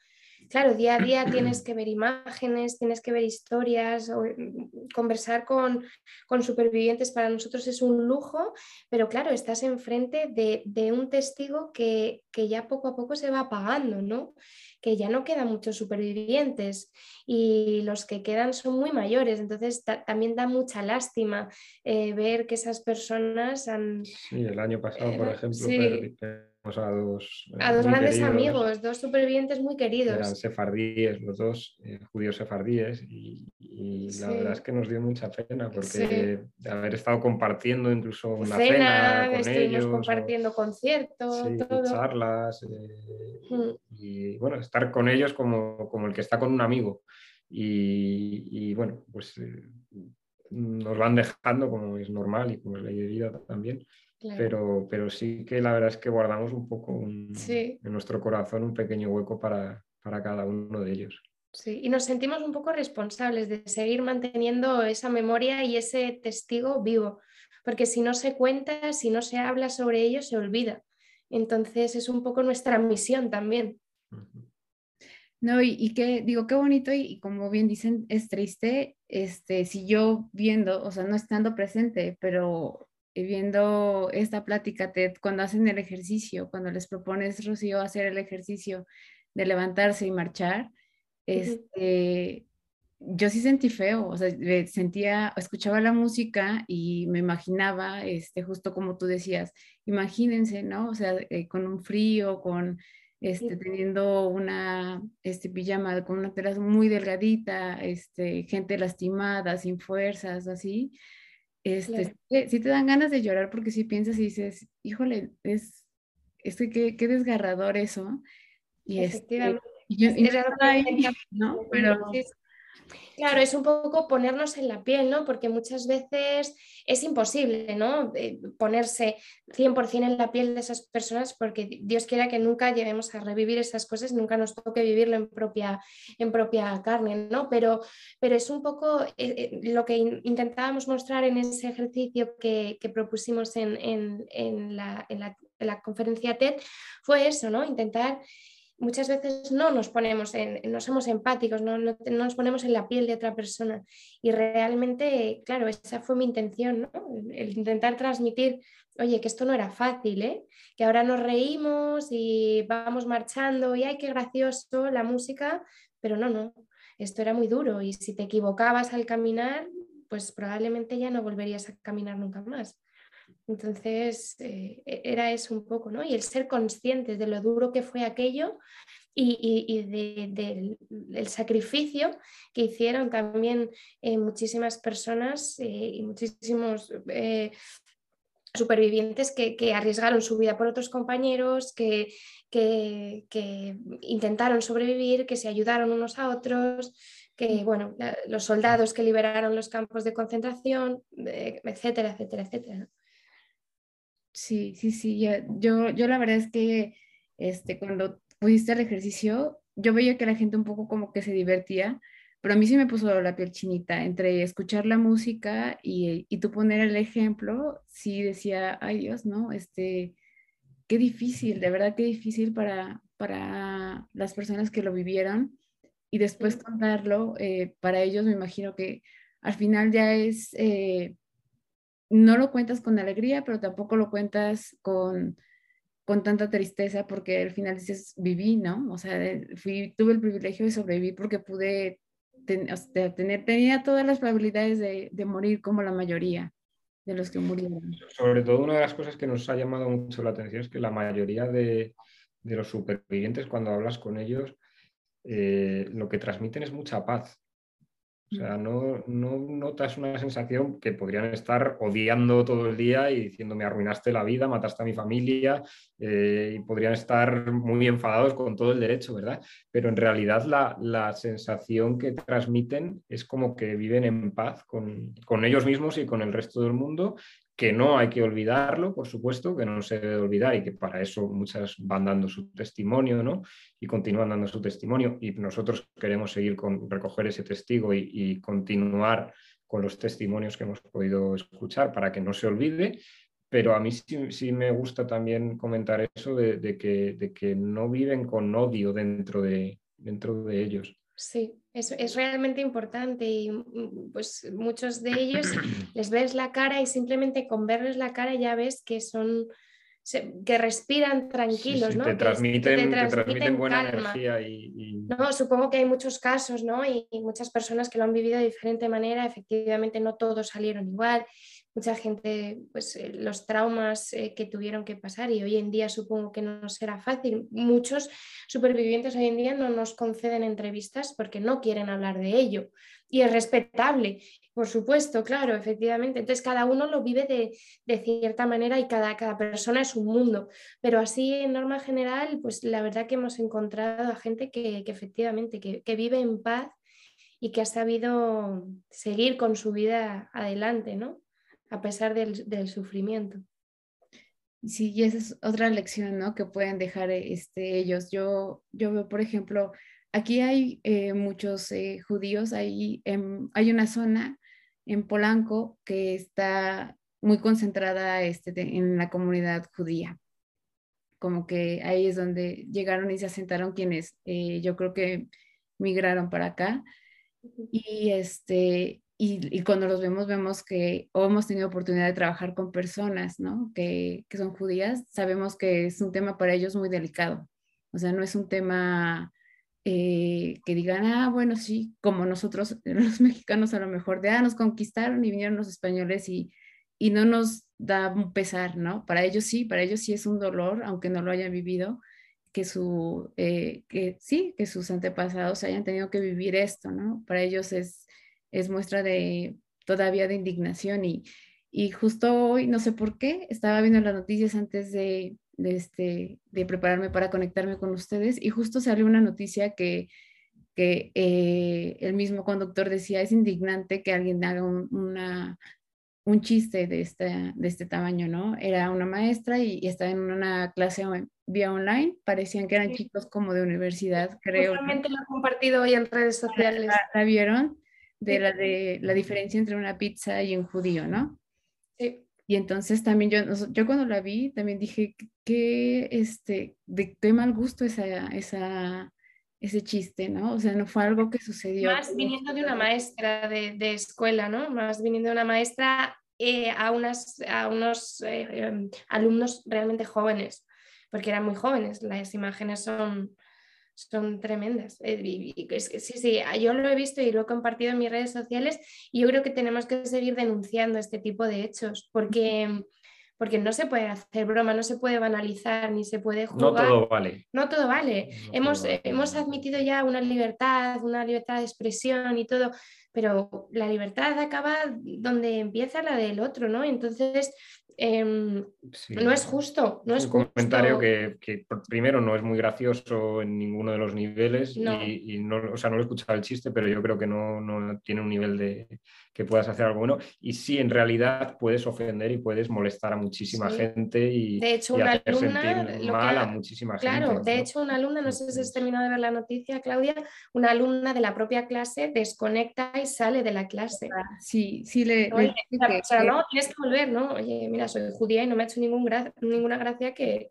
claro, día a día tienes que ver imágenes, tienes que ver historias, o, mm, conversar con, con, supervivientes para nosotros es un lujo, pero claro, estás enfrente de, de un testigo que, que, ya poco a poco se va apagando, ¿no? Que ya no quedan muchos supervivientes y los que quedan son muy mayores, entonces también da mucha lástima eh, ver que esas personas han... Sí, el año pasado, por ejemplo, sí a dos, eh, a dos grandes queridos, amigos, dos supervivientes muy queridos. Eran sefardíes, los dos, eh, judíos sefardíes, y, y sí. la verdad es que nos dio mucha pena porque sí. de haber estado compartiendo incluso una cena, cena con ellos. compartiendo o, conciertos, sí, todo. charlas, eh, mm. y bueno, estar con ellos como, como el que está con un amigo. Y, y bueno, pues eh, nos van dejando como es normal y como es ley de vida también. Claro. Pero, pero sí que la verdad es que guardamos un poco un, sí. en nuestro corazón un pequeño hueco para, para cada uno de ellos. Sí, y nos sentimos un poco responsables de seguir manteniendo esa memoria y ese testigo vivo, porque si no se cuenta, si no se habla sobre ello, se olvida. Entonces es un poco nuestra misión también. No, y, y que digo, qué bonito y, y, como bien dicen, es triste, este, si yo viendo, o sea, no estando presente, pero viendo esta plática TED, cuando hacen el ejercicio, cuando les propones, Rocío, hacer el ejercicio de levantarse y marchar, este, yo sí sentí feo, o sea, sentía, escuchaba la música y me imaginaba, este, justo como tú decías, imagínense, ¿no? O sea, eh, con un frío, con, este, teniendo una este, pijama con una tela muy delgadita, este, gente lastimada, sin fuerzas, así este, claro. sí, te dan ganas de llorar porque si piensas y dices, híjole, es, estoy, qué, qué desgarrador eso. Y. Este, ¿no? Pero, Claro, es un poco ponernos en la piel, ¿no? Porque muchas veces es imposible, ¿no? ponerse 100% en la piel de esas personas porque Dios quiera que nunca lleguemos a revivir esas cosas, nunca nos toque vivirlo en propia, en propia carne, ¿no? Pero, pero es un poco eh, eh, lo que intentábamos mostrar en ese ejercicio que, propusimos en, la, en la conferencia TED, fue eso, ¿no? Intentar muchas veces no nos ponemos en, no somos empáticos, no, nos ponemos en la piel de otra persona. Y realmente, claro, esa fue mi intención, ¿no? El intentar transmitir, oye, que esto no era fácil, ¿eh? Que ahora nos reímos y vamos marchando y ay, qué gracioso la música, pero no, no, esto era muy duro y si te equivocabas al caminar, pues probablemente ya no volverías a caminar nunca más. Entonces, eh, e-, era eso un poco, ¿no? Y el ser conscientes de lo duro que fue aquello y, del sacrificio que hicieron también eh, muchísimas personas eh, y muchísimos supervivientes que, arriesgaron su vida por otros compañeros, que, que, intentaron sobrevivir, que se ayudaron unos a otros, que, bueno, los soldados que liberaron los campos de concentración, etcétera, etcétera, etcétera. Sí, sí, sí. Yo, yo la verdad es que este, cuando pusiste el ejercicio, yo veía que la gente un poco como que se divertía, pero a mí sí me puso la piel chinita entre escuchar la música y, y tú poner el ejemplo, sí decía, ay Dios, ¿no? Este, qué difícil, de verdad qué difícil para, para las personas que lo vivieron y después contarlo, eh, para ellos me imagino que al final ya es... Eh, no lo cuentas con alegría, pero tampoco lo cuentas con, con tanta tristeza porque al final dices, viví, ¿no? O sea, fui, tuve el privilegio de sobrevivir porque pude tener, tenía todas las probabilidades de, de, morir como la mayoría de los que murieron. Sobre todo una de las cosas que nos ha llamado mucho la atención es que la mayoría de, de los supervivientes, cuando hablas con ellos, eh, lo que transmiten es mucha paz. O sea, no, no, notas una sensación que podrían estar odiando todo el día y diciendo me arruinaste la vida, mataste a mi familia eh, y podrían estar muy enfadados con todo el derecho, ¿verdad? Pero en realidad la, la sensación que transmiten es como que viven en paz con, con ellos mismos y con el resto del mundo que no hay que olvidarlo, por supuesto, que no se debe olvidar y que para eso muchas van dando su testimonio, ¿no? Y continúan dando su testimonio y nosotros queremos seguir con recoger ese testigo y, continuar con los testimonios que hemos podido escuchar para que no se olvide. Pero a mí sí, me gusta también comentar eso de, que, de que no viven con odio dentro de, dentro de ellos. Sí, es, es, realmente importante y mm, pues muchos de ellos les ves la cara y simplemente con verles la cara ya ves que son que respiran tranquilos, ¿no? Te transmiten, te transmiten, buena energía y, No, supongo que hay muchos casos, ¿no? Y, y, muchas personas que lo han vivido de diferente manera, efectivamente no todos salieron igual mucha gente, pues eh, los traumas eh, que tuvieron que pasar y hoy en día supongo que no será fácil. Muchos supervivientes hoy en día no nos conceden entrevistas porque no quieren hablar de ello y es respetable, por supuesto, claro, efectivamente. Entonces cada uno lo vive de, cierta manera y cada, cada persona es un mundo, pero así en norma general, pues la verdad que hemos encontrado a gente que, efectivamente que, que vive en paz y que ha sabido seguir con su vida adelante, ¿no? A pesar del, sufrimiento. Sí, y esa es otra lección, ¿no? Que pueden dejar este, ellos. Yo, yo veo, por ejemplo, aquí hay eh, muchos eh, judíos, hay, hay una zona en Polanco que está muy concentrada este, en la comunidad judía. Como que ahí es donde llegaron y se asentaron quienes eh, yo creo que migraron para acá. Y, este, y, cuando los vemos, vemos que o hemos tenido oportunidad de trabajar con personas, ¿no? Que, que, son judías, sabemos que es un tema para ellos muy delicado. O sea, no es un tema eh, que digan, ah, bueno, sí, como nosotros, los mexicanos a lo mejor, de, ah, nos conquistaron y vinieron los españoles y, y no nos da un pesar, ¿no? Para ellos sí, para ellos sí es un dolor, aunque no lo hayan vivido, que, su, eh, que sí, que sus antepasados hayan tenido que vivir esto, ¿no? Para ellos es es muestra de todavía de indignación y, y justo hoy, no sé por qué, estaba viendo las noticias antes de, de, este, de prepararme para conectarme con ustedes y justo salió una noticia que, que eh, el mismo conductor decía, es indignante que alguien haga un, una, un chiste de este, de este tamaño, ¿no? Era una maestra y, estaba en una clase vía online, parecían que eran chicos como de universidad, creo. Justamente lo he compartido hoy en redes sociales. ¿La, vieron? De la, de la diferencia entre una pizza y un judío, ¿no? Sí. Y entonces también yo, yo cuando la vi, también dije que, este, de mal gusto esa, esa, ese chiste, ¿no? O sea, no fue algo que sucedió. Más viniendo de una maestra de, de escuela, ¿no? Más viniendo de una maestra eh, a, unas, a unos eh, em, alumnos realmente jóvenes, porque eran muy jóvenes, las imágenes son, son tremendas. Eh, sí, sí, yo lo he visto y lo he compartido en mis redes sociales y yo creo que tenemos que seguir denunciando este tipo de hechos, porque porque no se puede hacer broma, no se puede banalizar, ni se puede jugar. No todo vale. No todo vale. hemos, hemos admitido ya una libertad, una libertad de expresión y todo, pero la libertad acaba donde empieza la del otro, ¿no? Entonces, Em, no es justo. No es, un comentario que, primero no es muy gracioso en ninguno de los niveles y, no, o sea, no lo he escuchado el chiste, pero yo creo que no, no, tiene un nivel de que puedas hacer algo bueno. Y sí, en realidad puedes ofender y puedes molestar a muchísima gente y, de hecho, una hacer sentir mal a muchísima gente. Claro, de hecho, una alumna, no sé si has terminado de ver la noticia, Claudia, una alumna de la propia clase desconecta y sale de la clase. Sí, sí, le. o sea, no, tienes que volver, ¿no? Oye, mira, soy judía y no me ha hecho ningún ninguna gracia que,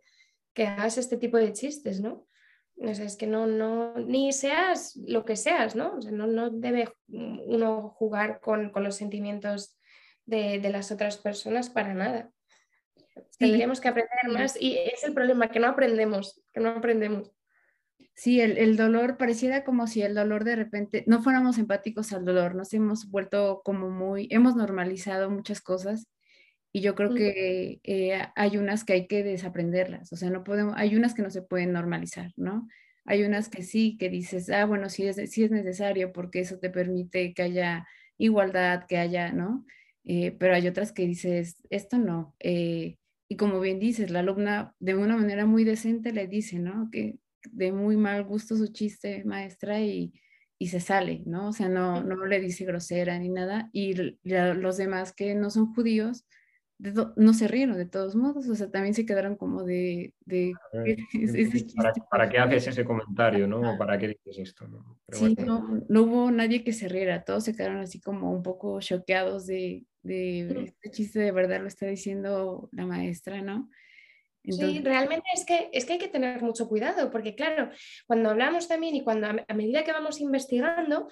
hagas este tipo de chistes, ¿no? O sea, es que no, no, ni seas lo que seas, ¿no? O sea, no, no debe uno jugar con, los sentimientos de, las otras personas para nada. Tendríamos que aprender más y es el problema, que no aprendemos, que no aprendemos. Sí, el, el, dolor pareciera como si el dolor de repente no fuéramos empáticos al dolor, nos hemos vuelto como muy, hemos normalizado muchas cosas y yo creo que eh, hay unas que hay que desaprenderlas, o sea, no podemos, hay unas que no se pueden normalizar, ¿no? Hay unas que sí, que dices, ah, bueno, sí es, sí es necesario porque eso te permite que haya igualdad, que haya, ¿no? Eh, pero hay otras que dices, esto no. Eh, y como bien dices, la alumna de una manera muy decente le dice, ¿no? Que de muy mal gusto su chiste, maestra, y, y se sale, ¿no? O sea, no, no le dice grosera ni nada. Y los demás que no son judíos, no se rieron de todos modos, o sea, también se quedaron como de... ¿Para, qué haces ese comentario, no? ¿Para qué dices esto? ¿no? sí, no, no, hubo nadie que se riera, todos se quedaron así como un poco choqueados de, de este chiste de verdad lo está diciendo la maestra, ¿no? Sí, realmente es que, es que hay que tener mucho cuidado, porque claro, cuando hablamos también y cuando a medida que vamos investigando,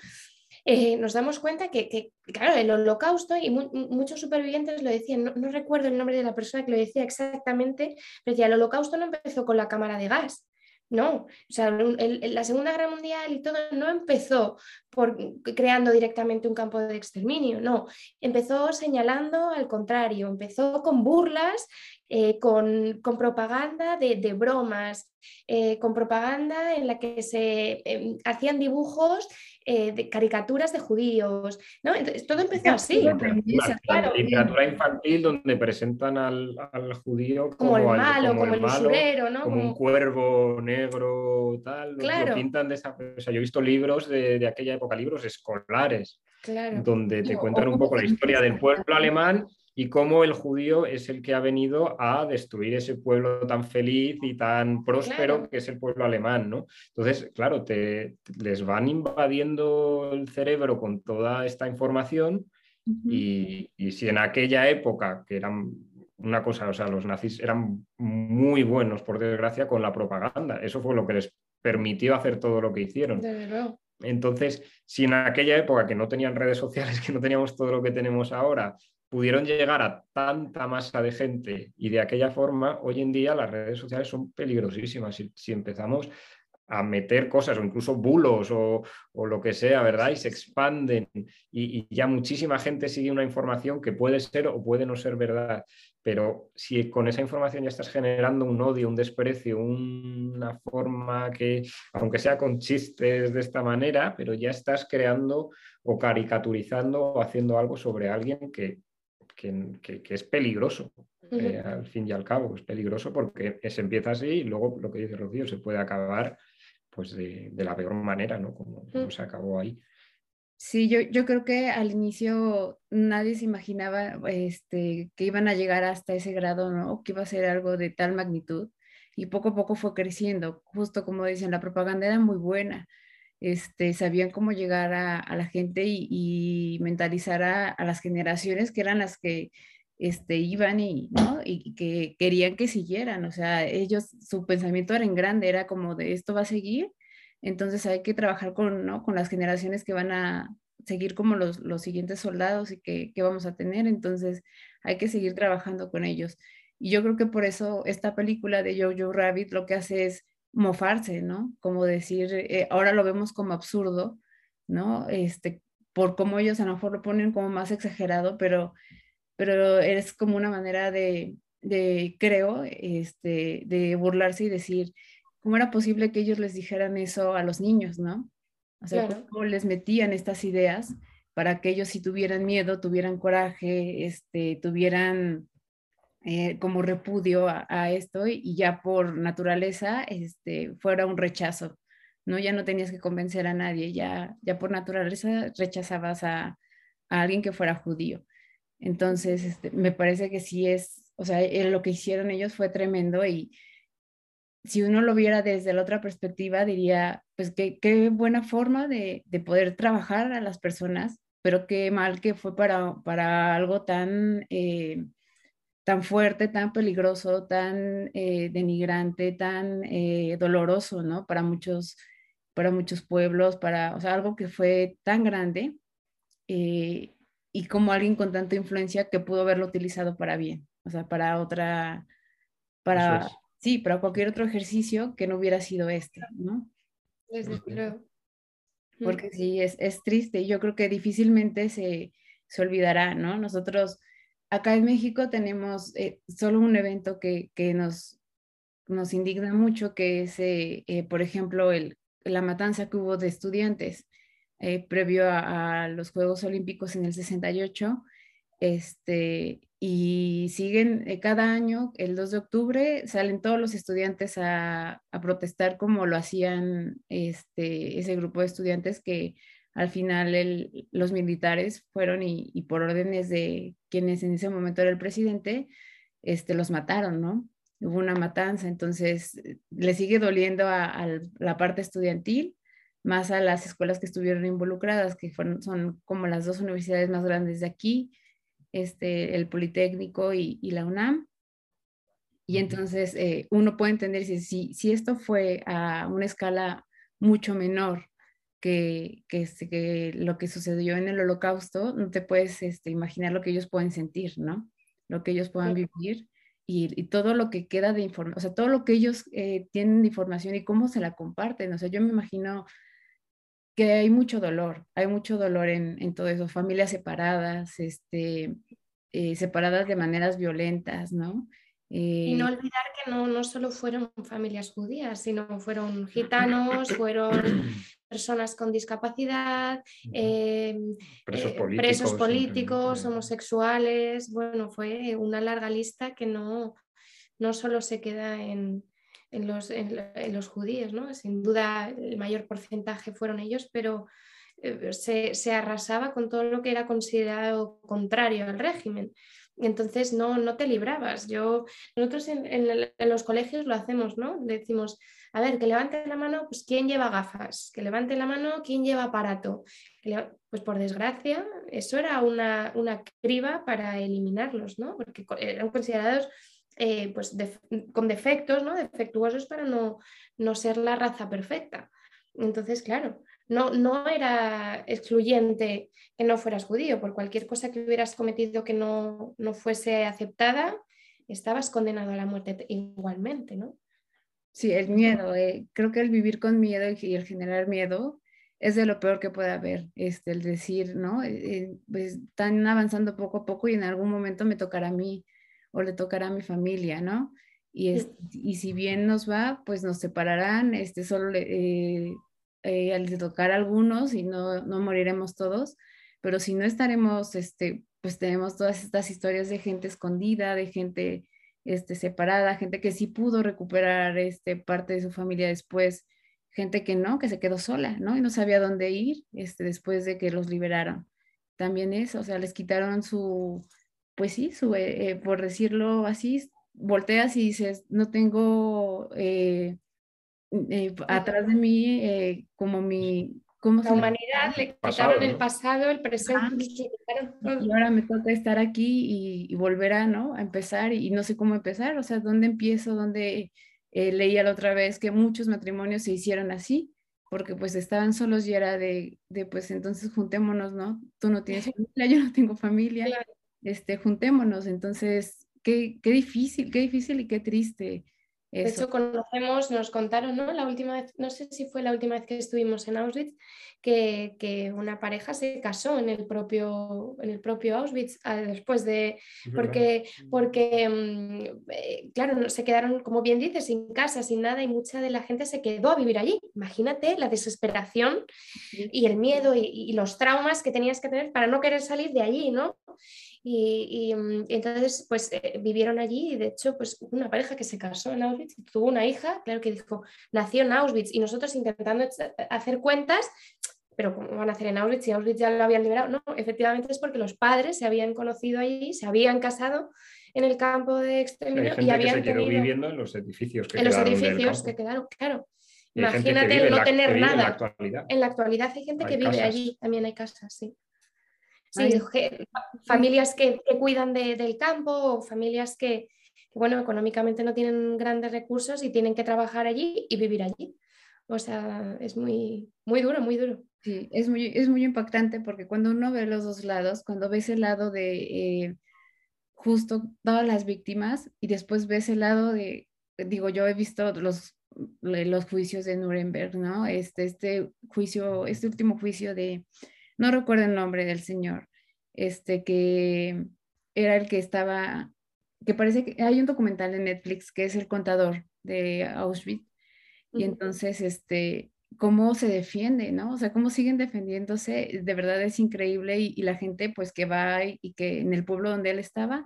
eh, nos damos cuenta que, claro, el holocausto, y muchos supervivientes lo decían, no, recuerdo el nombre de la persona que lo decía exactamente, pero decía, el holocausto no empezó con la cámara de gas, no, o sea, la Segunda Guerra Mundial y todo no empezó por, creando directamente un campo de exterminio, no, empezó señalando al contrario, empezó con burlas, eh, con, propaganda de, bromas, eh, con propaganda en la que se em, hacían dibujos eh, de caricaturas de judíos, ¿no? Entonces, todo empezó así. Literatura, literatura infantil donde presentan al, judío como, el malo, como, el, ¿no? Como, un cuervo negro, tal. Lo, pintan de esa... O sea, yo he visto libros de, aquella época, libros escolares, donde te cuentan un poco la historia del pueblo alemán y cómo el judío es el que ha venido a destruir ese pueblo tan feliz y tan próspero que es el pueblo alemán, ¿no? Entonces, claro, te, les van invadiendo el cerebro con toda esta información y, si en aquella época, que eran una cosa, o sea, los nazis eran muy buenos, por desgracia, con la propaganda, eso fue lo que les permitió hacer todo lo que hicieron. Entonces, si en aquella época que no tenían redes sociales, que no teníamos todo lo que tenemos ahora, pudieron llegar a tanta masa de gente y de aquella forma, hoy en día las redes sociales son peligrosísimas. Si, empezamos a meter cosas o incluso bulos o, lo que sea, ¿verdad? Y se expanden y, ya muchísima gente sigue una información que puede ser o puede no ser verdad. Pero si con esa información ya estás generando un odio, un desprecio, una forma que, aunque sea con chistes de esta manera, pero ya estás creando o caricaturizando o haciendo algo sobre alguien que es peligroso, eh, al fin y al cabo, es peligroso porque se empieza así y luego lo que dice Rocío se puede acabar pues de, la peor manera, ¿no? Como, como se acabó ahí. Sí, yo, yo creo que al inicio nadie se imaginaba este, que iban a llegar hasta ese grado, ¿no? Que iba a ser algo de tal magnitud. Y poco a poco fue creciendo. Justo como dicen, la propaganda era muy buena. Este, sabían cómo llegar a, la gente y, mentalizar a, las generaciones que eran las que este, iban y, ¿no? y que querían que siguieran. O sea, ellos, su pensamiento era en grande, era como de esto va a seguir entonces hay que trabajar con, ¿no? con las generaciones que van a seguir como los, los siguientes soldados y que, que, vamos a tener. Entonces hay que seguir trabajando con ellos. Y yo creo que por eso esta película de Jojo Rabbit lo que hace es mofarse, ¿no? Como decir, eh, ahora lo vemos como absurdo, ¿no? Este, por cómo ellos a lo mejor lo ponen como más exagerado, pero, pero es como una manera de, de creo, este, de burlarse y decir, ¿cómo era posible que ellos les dijeran eso a los niños, no? O sea, cómo les metían estas ideas para que ellos si tuvieran miedo, tuvieran coraje, este, tuvieran eh, como repudio a, esto y, ya por naturaleza este, fuera un rechazo, ¿no? Ya no tenías que convencer a nadie, ya, ya por naturaleza rechazabas a, a alguien que fuera judío. Entonces, este, me parece que sí es, o sea, eh, lo que hicieron ellos fue tremendo y, si uno lo viera desde la otra perspectiva, diría, pues qué, qué buena forma de, de, poder trabajar a las personas, pero qué mal que fue para, para algo tan, eh, tan fuerte, tan peligroso, tan eh, denigrante, tan eh, doloroso, ¿no? Para muchos, para muchos pueblos, para, o sea, algo que fue tan grande y como alguien con tanta influencia que pudo haberlo utilizado para bien, o sea, para otra, para sí, para cualquier otro ejercicio que no hubiera sido este, ¿no? Desde luego. Porque sí, es, es triste. Yo creo que difícilmente se, se olvidará, ¿no? Nosotros acá en México tenemos eh, solo un evento que, que nos, nos indigna mucho, que es, eh, eh, por ejemplo, el, la matanza que hubo de estudiantes previo a, a, los Juegos Olímpicos en el 68. Este, y siguen cada año, el 2 de octubre, salen todos los estudiantes a, protestar como lo hacían este, ese grupo de estudiantes que al final los militares fueron y, por órdenes de quienes en ese momento era el presidente, este, los mataron, ¿no? Hubo una matanza, entonces eh, le sigue doliendo a, la parte estudiantil, más a las escuelas que estuvieron involucradas, que fueron, son como las dos universidades más grandes de aquí, este, el Politécnico y, la UNAM. Y entonces eh, uno puede entender si, si, esto fue a una escala mucho menor que, que, este, que, lo que sucedió en el holocausto, no te puedes este, imaginar lo que ellos pueden sentir, ¿no? Lo que ellos puedan vivir y, todo lo que queda de información, o sea, todo lo que ellos eh, tienen de información y cómo se la comparten. O sea, yo me imagino que hay mucho dolor, hay mucho dolor en, en todo eso, familias separadas, este, eh, separadas de maneras violentas, ¿no? y no eh, olvidar que no, no solo fueron familias judías, sino fueron gitanos, fueron personas con discapacidad, em, presos eh, políticos, presos políticos homosexuales, bueno, fue una larga lista que no, no solo se queda en, en los, en, los judíos, ¿no? Sin duda el mayor porcentaje fueron ellos, pero eh, se, se, arrasaba con todo lo que era considerado contrario al régimen. Entonces no, no te librabas. Yo, nosotros en, en, los colegios lo hacemos, ¿no? Decimos, a ver, que levante la mano, pues quién lleva gafas, que levante la mano, quién lleva aparato. Pues por desgracia, eso era una, una criba para eliminarlos, ¿no? Porque eran considerados eh, pues con defectos, ¿no? defectuosos para no, no, ser la raza perfecta. Entonces, claro, no, no era excluyente que no fueras judío, por cualquier cosa que hubieras cometido que no, no fuese aceptada, estabas condenado a la muerte igualmente, ¿no? Sí, el miedo, eh, creo que el vivir con miedo y el generar miedo es de lo peor que puede haber, este, el decir, ¿no? Eh, pues están avanzando poco a poco y en algún momento me tocará a mí o le tocará a mi familia, ¿no? Y, es, y si bien nos va, pues nos separarán, este, solo eh, eh, al tocar a algunos y no, no moriremos todos, pero si no estaremos este, pues tenemos todas estas historias de gente escondida, de gente este, separada, gente que sí pudo recuperar este, parte de su familia después, gente que no, que se quedó sola, ¿no? Y no sabía dónde ir este, después de que los liberaron. También eso, o sea, les quitaron su, pues sí, su, eh, eh, por decirlo así, volteas y dices, no tengo eh, atrás de mí como mi... ¿cómo la humanidad le quitaron el pasado, el presente, y ahora me toca estar aquí y, volver a, ¿no? a empezar y, no sé cómo empezar, o sea, ¿dónde empiezo? ¿Dónde leía la otra vez que muchos matrimonios se hicieron así? porque pues estaban solos y era de, de, pues entonces juntémonos, ¿no? Tú no tienes familia, yo no tengo familia, este, juntémonos. Entonces, qué, qué difícil, qué difícil y qué triste de hecho, conocemos, nos contaron, ¿no? La última vez, no sé si fue la última vez que estuvimos en Auschwitz, que, una pareja se casó en el propio, en el propio Auschwitz ah, después de. Porque, porque mm, eh, claro, se quedaron, como bien dices, sin casa, sin nada, y mucha de la gente se quedó a vivir allí. Imagínate la desesperación y el miedo y, y los traumas que tenías que tener para no querer salir de allí, ¿no? Y, mm, entonces, pues eh, vivieron allí y de hecho, pues una pareja que se casó en Auschwitz y tuvo una hija, claro que dijo, nació en Auschwitz y nosotros intentando hacer cuentas, pero ¿cómo van a hacer en Auschwitz si Auschwitz ya lo habían liberado? No, efectivamente es porque los padres se habían conocido allí, se habían casado en el campo de exterminio y habían que se quedó viviendo en los edificios que en los edificios que quedaron, claro. Imagínate no tener nada. En la, actualidad. hay gente que vive allí, también hay casas, sí. Sí, familias que, cuidan del campo o familias que, bueno, económicamente no tienen grandes recursos y tienen que trabajar allí y vivir allí. O sea, es muy, muy duro, muy duro. Sí, es muy, es muy impactante porque cuando uno ve los dos lados, cuando ves el lado de eh, justo todas las víctimas y después ves el lado de, digo, yo he visto los, los juicios de Nuremberg, ¿no? Este, este juicio, este último juicio de no recuerdo el nombre del señor, este que era el que estaba, que parece que hay un documental de Netflix que es el contador de Auschwitz, y entonces, este, cómo se defiende, ¿no? O sea, cómo siguen defendiéndose, de verdad es increíble y, la gente pues que va y, y, que en el pueblo donde él estaba,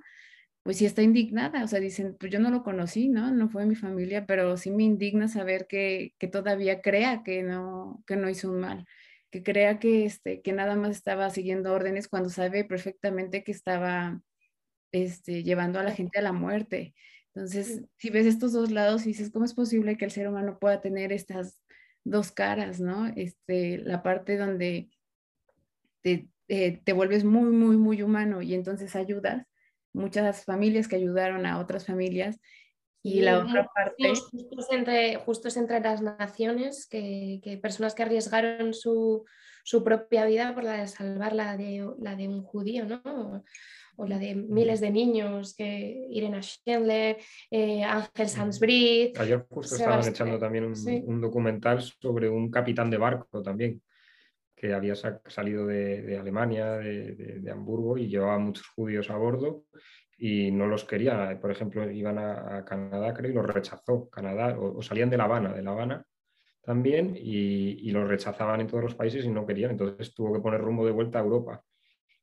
pues sí está indignada, o sea, dicen, pues yo no lo conocí, ¿no? No fue mi familia, pero sí me indigna saber que, que todavía crea que no, que no hizo un mal que crea que, este, que nada más estaba siguiendo órdenes cuando sabe perfectamente que estaba este, llevando a la gente a la muerte. Entonces, si ves estos dos lados y dices, ¿cómo es posible que el ser humano pueda tener estas dos caras, ¿no? Este, la parte donde te, eh, te vuelves muy, muy, muy humano y entonces ayudas. Muchas familias que ayudaron a otras familias y la otra parte... Justos entre, justos entre las naciones, que, que personas que arriesgaron su, su, propia vida por la de salvar la de, la de un judío, ¿no? O, la de miles de niños, que Irena Schindler, eh, Ángel Sansbrit. Ayer justo estaban echando también un, un, documental sobre un capitán de barco también, que había salido de, de Alemania, de, de, de, Hamburgo, y llevaba muchos judíos a bordo y no los quería. Por ejemplo, iban a, Canadá, creo, y los rechazó Canadá, o, salían de La Habana, de La Habana también, y, los rechazaban en todos los países y no querían. Entonces tuvo que poner rumbo de vuelta a Europa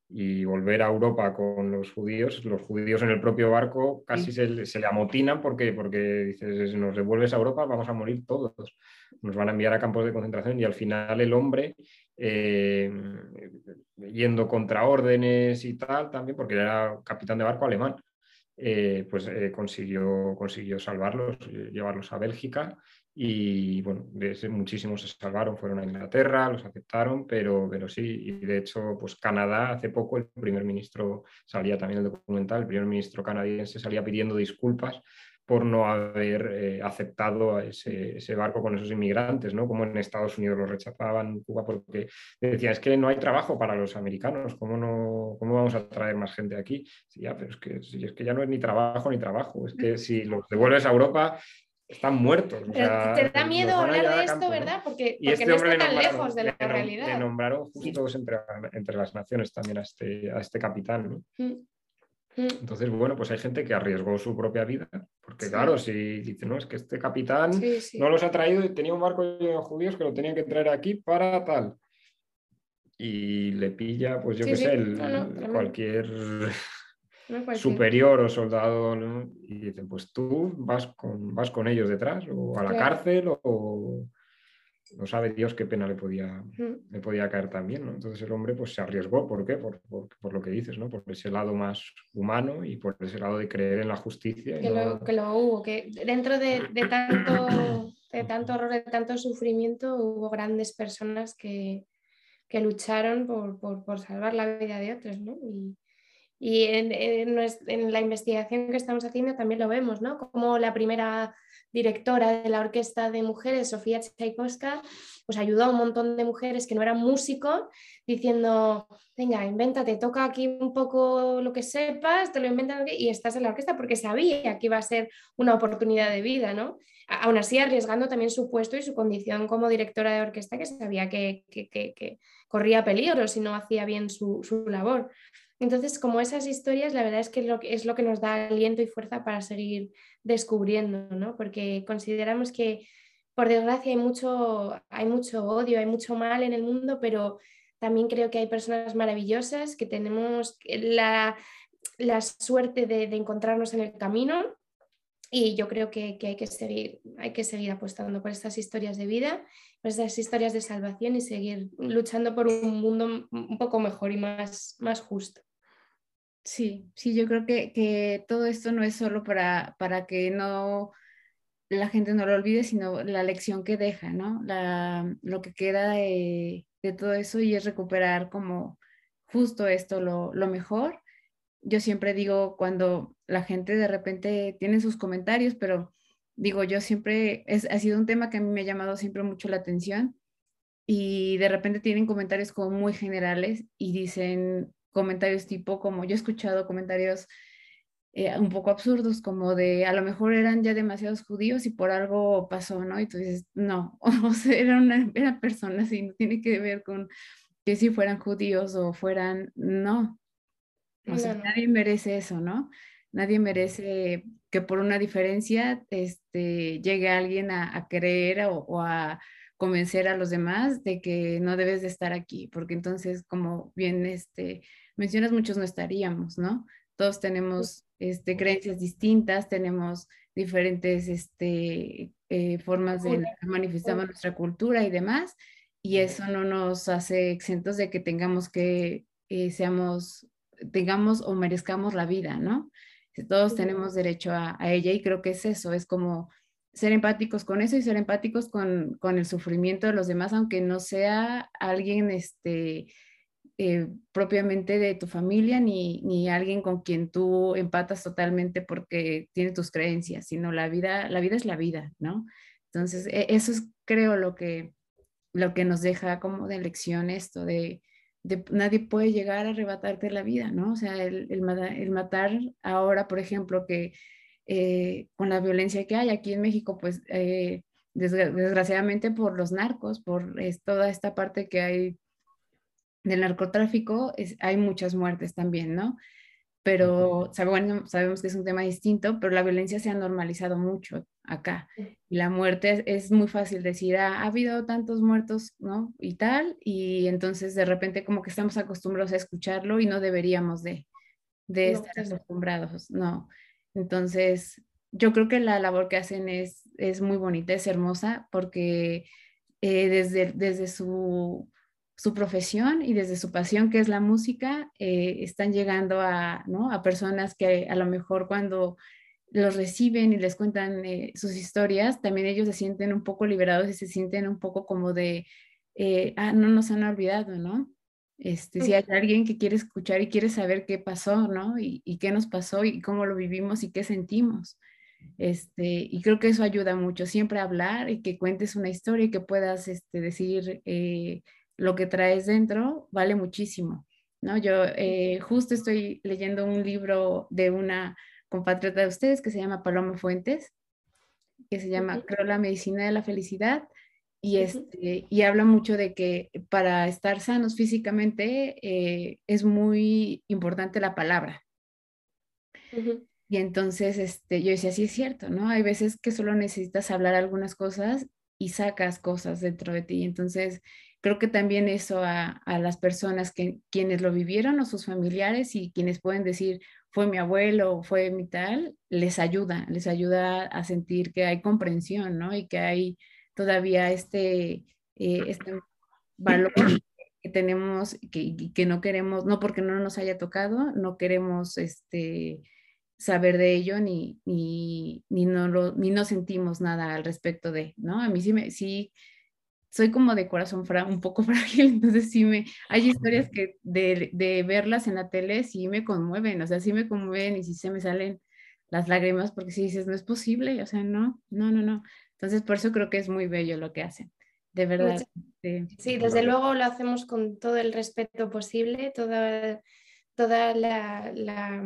y volver a Europa con los judíos. Los judíos en el propio barco casi se, se, le amotinan porque, porque dices, si nos devuelves a Europa vamos a morir todos. Nos van a enviar a campos de concentración y al final el hombre eh, yendo contra órdenes y tal, también porque era capitán de barco alemán, eh, pues eh, consiguió, consiguió salvarlos, llevarlos a Bélgica y bueno, muchísimos se salvaron, fueron a Inglaterra, los aceptaron, pero, pero sí, y de hecho, pues Canadá, hace poco el primer ministro, salía también el documental, el primer ministro canadiense salía pidiendo disculpas por no haber eh, aceptado ese, ese, barco con esos inmigrantes, ¿no? Como en Estados Unidos lo rechazaban, Cuba, porque decían, es que no hay trabajo para los americanos, ¿cómo, no, cómo vamos a traer más gente aquí? ya, pero es que, es que ya no es ni trabajo ni trabajo, es que si los devuelves a Europa, están muertos. O sea, te da miedo hablar de esto, ¿verdad? Porque, porque este no está tan lejos de la realidad. Le nombraron justos entre, entre, las naciones también a este, a este capitán. ¿no? Mm. Entonces, bueno, pues hay gente que arriesgó su propia vida, porque claro, si dice, no, es que este capitán no los ha traído, tenía un barco de judíos que lo tenían que traer aquí para tal. y le pilla, pues yo qué sé, cualquier, superior o soldado, y dicen, pues tú vas con, vas con ellos detrás o a la cárcel o no sabe Dios qué pena le podía, le podía caer también, ¿no? Entonces el hombre pues se arriesgó, ¿por qué? Por, por, lo que dices, ¿no? Por ese lado más humano y por ese lado de creer en la justicia. Que, lo, que lo hubo, que dentro de, de, tanto, de tanto horror, de tanto sufrimiento, hubo grandes personas que, que lucharon por, por, por, salvar la vida de otros, ¿no? Y, y en, la investigación que estamos haciendo también lo vemos, ¿no? Como la primera directora de la Orquesta de Mujeres, Sofía Tchaikovská, pues ayudó a un montón de mujeres que no eran músicos, diciendo, venga, invéntate, toca aquí un poco lo que sepas, te lo inventas y estás en la orquesta porque sabía que iba a ser una oportunidad de vida, ¿no? Aún así, arriesgando también su puesto y su condición como directora de orquesta, que sabía que, que, corría peligro si no hacía bien su, su labor. Entonces, como esas historias, la verdad es que es lo que nos da aliento y fuerza para seguir descubriendo, ¿no? Porque consideramos que, por desgracia, hay mucho, hay mucho odio, hay mucho mal en el mundo, pero también creo que hay personas maravillosas que tenemos la, suerte de, encontrarnos en el camino y yo creo que, hay, que seguir, hay que seguir apostando por estas historias de vida, por estas historias de salvación y seguir luchando por un mundo un poco mejor y más, más justo. Sí, sí, yo creo que, que todo esto no es solo para, para que no la gente no lo olvide, sino la lección que deja, ¿no? La, lo que queda de, de, todo eso y es recuperar como justo esto, lo, lo, mejor. Yo siempre digo cuando la gente de repente tiene sus comentarios, pero digo, yo siempre, es, ha sido un tema que a mí me ha llamado siempre mucho la atención y de repente tienen comentarios como muy generales y dicen, comentarios tipo como yo he escuchado comentarios eh, un poco absurdos, como de a lo mejor eran ya demasiados judíos y por algo pasó, ¿no? Y tú dices, no, o sea, era una, era persona así, no tiene que ver con que si fueran judíos o fueran, no. O sea, nadie merece eso, ¿no? Nadie merece que por una diferencia este, llegue alguien a, creer o, a convencer a los demás de que no debes de estar aquí, porque entonces, como bien este, mencionas, muchos no estaríamos, ¿no? Todos tenemos este, creencias distintas, tenemos diferentes este, eh, formas de manifestar nuestra cultura y demás, y eso no nos hace exentos de que tengamos que, eh, seamos, tengamos o merezcamos la vida, ¿no? Todos tenemos derecho a, a, ella y creo que es eso, es como ser empáticos con eso y ser empáticos con, con el sufrimiento de los demás, aunque no sea alguien, este, eh, propiamente de tu familia ni, ni, alguien con quien tú empatas totalmente porque tiene tus creencias, sino la vida, la vida es la vida, ¿no? Entonces, e, eso es creo lo que, lo que nos deja como de lección esto, de, de nadie puede llegar a arrebatarte la vida, ¿no? O sea, el, matar ahora, por ejemplo, que eh, con la violencia que hay aquí en México, pues... Eh, desgraciadamente por los narcos, por toda esta parte que hay del narcotráfico hay muchas muertes también, ¿no? Pero sabemos, sabemos que es un tema distinto, pero la violencia se ha normalizado mucho acá. Y la muerte es, muy fácil decir, ah, ha habido tantos muertos, ¿no? Y tal, y entonces de repente como que estamos acostumbrados a escucharlo y no deberíamos de, de estar acostumbrados, ¿no? Entonces, yo creo que la labor que hacen es, es muy bonita, es hermosa, porque eh, desde, desde su su profesión y desde su pasión, que es la música, eh, están llegando a, ¿no? a personas que a lo mejor cuando los reciben y les cuentan eh, sus historias, también ellos se sienten un poco liberados y se sienten un poco como de, eh, ah, no nos han olvidado, ¿no? Este, si hay alguien que quiere escuchar y quiere saber qué pasó, ¿no? Y, y, qué nos pasó y cómo lo vivimos y qué sentimos. Este, y creo que eso ayuda mucho, siempre hablar y que cuentes una historia y que puedas este, decir lo que traes dentro vale muchísimo. ¿no? Yo eh, justo estoy leyendo un libro de una compatriota de ustedes que se llama Paloma Fuentes, que se llama, creo, La Medicina de la Felicidad, y, este, y habla mucho de que para estar sanos físicamente eh, es muy importante la palabra. Y entonces este, yo decía, sí es cierto, ¿no? Hay veces que solo necesitas hablar algunas cosas y sacas cosas dentro de ti. Entonces, creo que también eso a, las personas que quienes lo vivieron o sus familiares y quienes pueden decir fue mi abuelo, fue mi tal, les ayuda, les ayuda a sentir que hay comprensión, ¿no? Y que hay todavía este, eh, este valor que tenemos, que, que no queremos, no porque no nos haya tocado, no queremos este, saber de ello ni, ni, ni, no lo, ni no sentimos nada al respecto de, ¿no? A mí sí, me, sí soy como de corazón un poco frágil, entonces sí me, hay historias que de, de, verlas en la tele sí me conmueven, o sea, sí me conmueven y sí se me salen las lágrimas porque si dices, no es posible, o sea, no, no, no, no. Entonces por eso creo que es muy bello lo que hacen, de verdad. Sí, desde luego lo hacemos con todo el respeto posible, toda toda la,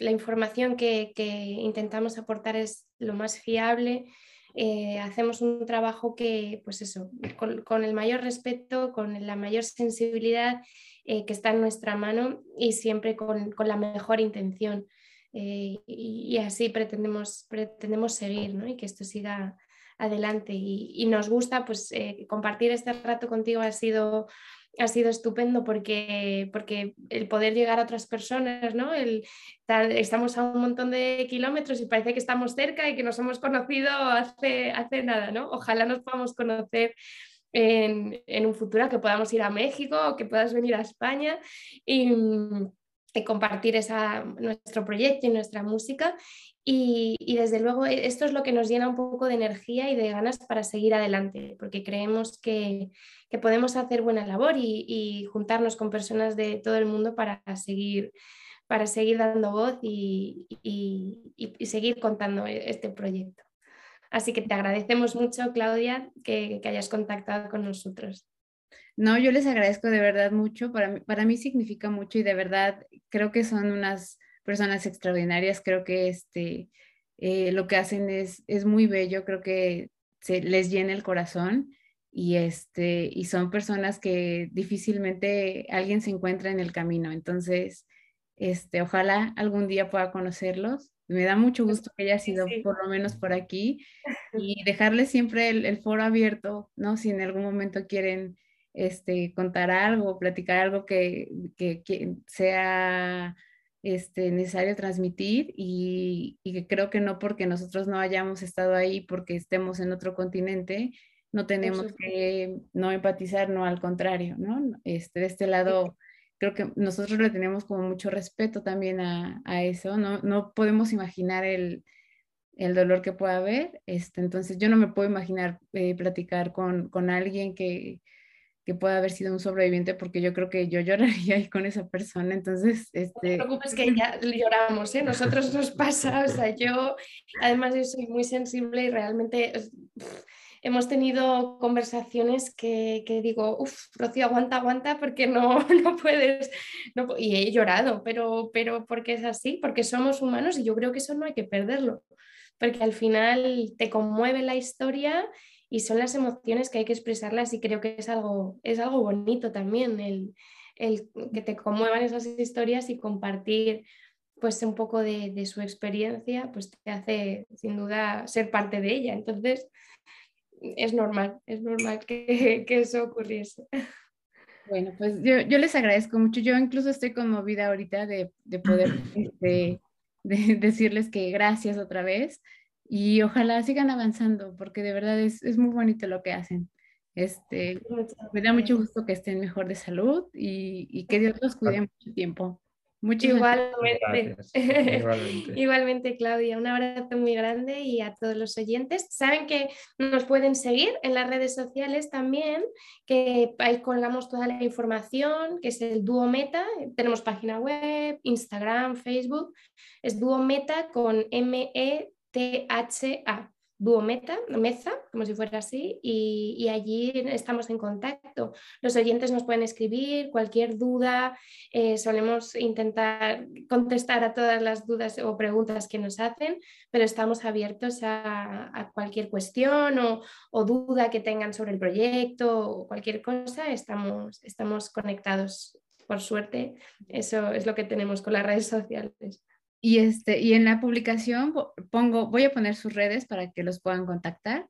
información que, intentamos aportar es lo más fiable. Eh, hacemos un trabajo que, pues eso, con, el mayor respeto, con la mayor sensibilidad eh, que está en nuestra mano y siempre con, la mejor intención. Eh, y, así pretendemos, pretendemos seguir ¿no? y que esto siga adelante. Y, y nos gusta pues, compartir este rato contigo ha sido ha sido estupendo porque, porque el poder llegar a otras personas, ¿no? Estamos a un montón de kilómetros y parece que estamos cerca y que nos hemos conocido hace, hace nada, ¿no? Ojalá nos podamos conocer en, un futuro, que podamos ir a México o que puedas venir a España y, y compartir nuestro proyecto y nuestra música. Y, y, desde luego e, esto es lo que nos llena un poco de energía y de ganas para seguir adelante, porque creemos que, que podemos hacer buena labor y, y, juntarnos con personas de todo el mundo para seguir, para seguir dando voz y, y, seguir contando e, este proyecto. Así que te agradecemos mucho, Claudia, que, que, hayas contactado con nosotros. No, yo les agradezco de verdad mucho, para mí, para mí significa mucho y de verdad creo que son unas personas extraordinarias, creo que este, eh, lo que hacen es, es muy bello, creo que se les llena el corazón y, este, y son personas que difícilmente alguien se encuentra en el camino. Entonces, este, ojalá algún día pueda conocerlos. Me da mucho gusto que haya sido por lo menos por aquí y dejarles siempre el, foro abierto, ¿no? Si en algún momento quieren este, contar algo, platicar algo que, que, que sea este, necesario transmitir y, y, creo que no porque nosotros no hayamos estado ahí, porque estemos en otro continente, no tenemos que no empatizar, no al contrario, ¿no? Este, de este lado, creo que nosotros le tenemos como mucho respeto también a, a eso, ¿no? No podemos imaginar el, el dolor que pueda haber, este, entonces yo no me puedo imaginar eh, platicar con, con alguien que, que pueda haber sido un sobreviviente, porque yo creo que yo lloraría ahí con esa persona. Entonces, este... No te preocupes que ya lloramos, ¿eh? Nosotros nos pasa, o sea, yo además yo soy muy sensible y realmente hemos tenido conversaciones que, que digo, uff, Rocío, aguanta, aguanta, porque no, no puedes, no, y he llorado, pero, pero porque es así, porque somos humanos y yo creo que eso no hay que perderlo, porque al final te conmueve la historia y son las emociones que hay que expresarlas y creo que es algo, es algo bonito también el, el que te conmuevan esas historias y compartir pues un poco de, su experiencia, pues te hace sin duda ser parte de ella. Entonces, es normal, es normal que, que eso ocurriese. Bueno, pues yo, yo, les agradezco mucho. Yo incluso estoy conmovida ahorita de, de poder este, de decirles que gracias otra vez y ojalá sigan avanzando porque de verdad es, es muy bonito lo que hacen. Este, me da mucho gusto que estén mejor de salud y, y que Dios los cuide mucho tiempo. Muchas Igualmente. Igualmente. Igualmente, Claudia. Un abrazo muy grande y a todos los oyentes. Saben que nos pueden seguir en las redes sociales también, que ahí colgamos toda la información, que es el Duo Meta. Tenemos página web, Instagram, Facebook. Es Duo Meta con M-E THA, Duometa, Meza, como si fuera así, y, allí estamos en contacto. Los oyentes nos pueden escribir cualquier duda, eh, solemos intentar contestar a todas las dudas o preguntas que nos hacen, pero estamos abiertos a, cualquier cuestión o, duda que tengan sobre el proyecto o cualquier cosa, estamos, estamos conectados. Por suerte, eso es lo que tenemos con las redes sociales. Y, este, y en la publicación pongo, voy a poner sus redes para que los puedan contactar.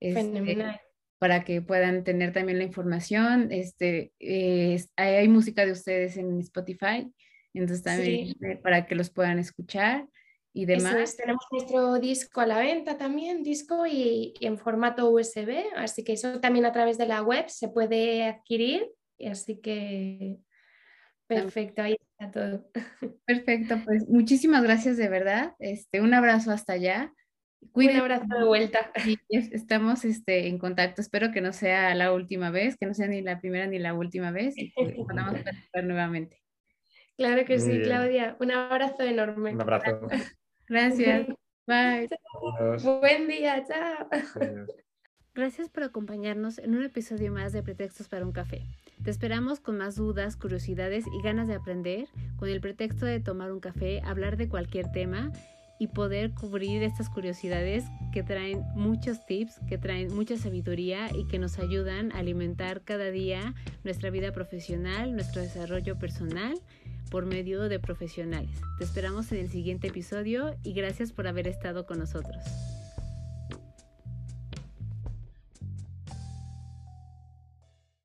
Este, para que puedan tener también la información. Este, hay música de ustedes en Spotify, entonces también para que los puedan escuchar y demás. tenemos nuestro disco a la venta también, disco y, en formato USB, así que eso también a través de la web se puede adquirir, así que perfecto, ahí está todo. Perfecto, pues muchísimas gracias de verdad, este, un abrazo hasta allá. Un abrazo de vuelta. estamos este, en contacto. Espero que no sea la última vez, que no sea ni la primera ni la última vez. Y podamos ver nuevamente. Claro que sí, Claudia. Un abrazo enorme. Un abrazo. Gracias. Bye. Buen día. Chao. Gracias por acompañarnos en un episodio más de Pretextos para un café. Te esperamos con más dudas, curiosidades y ganas de aprender, con el pretexto de tomar un café, hablar de cualquier tema y poder cubrir estas curiosidades que traen muchos tips, que traen mucha sabiduría y que nos ayudan a alimentar cada día nuestra vida profesional, nuestro desarrollo personal por medio de profesionales. Te esperamos en el siguiente episodio y gracias por haber estado con nosotros.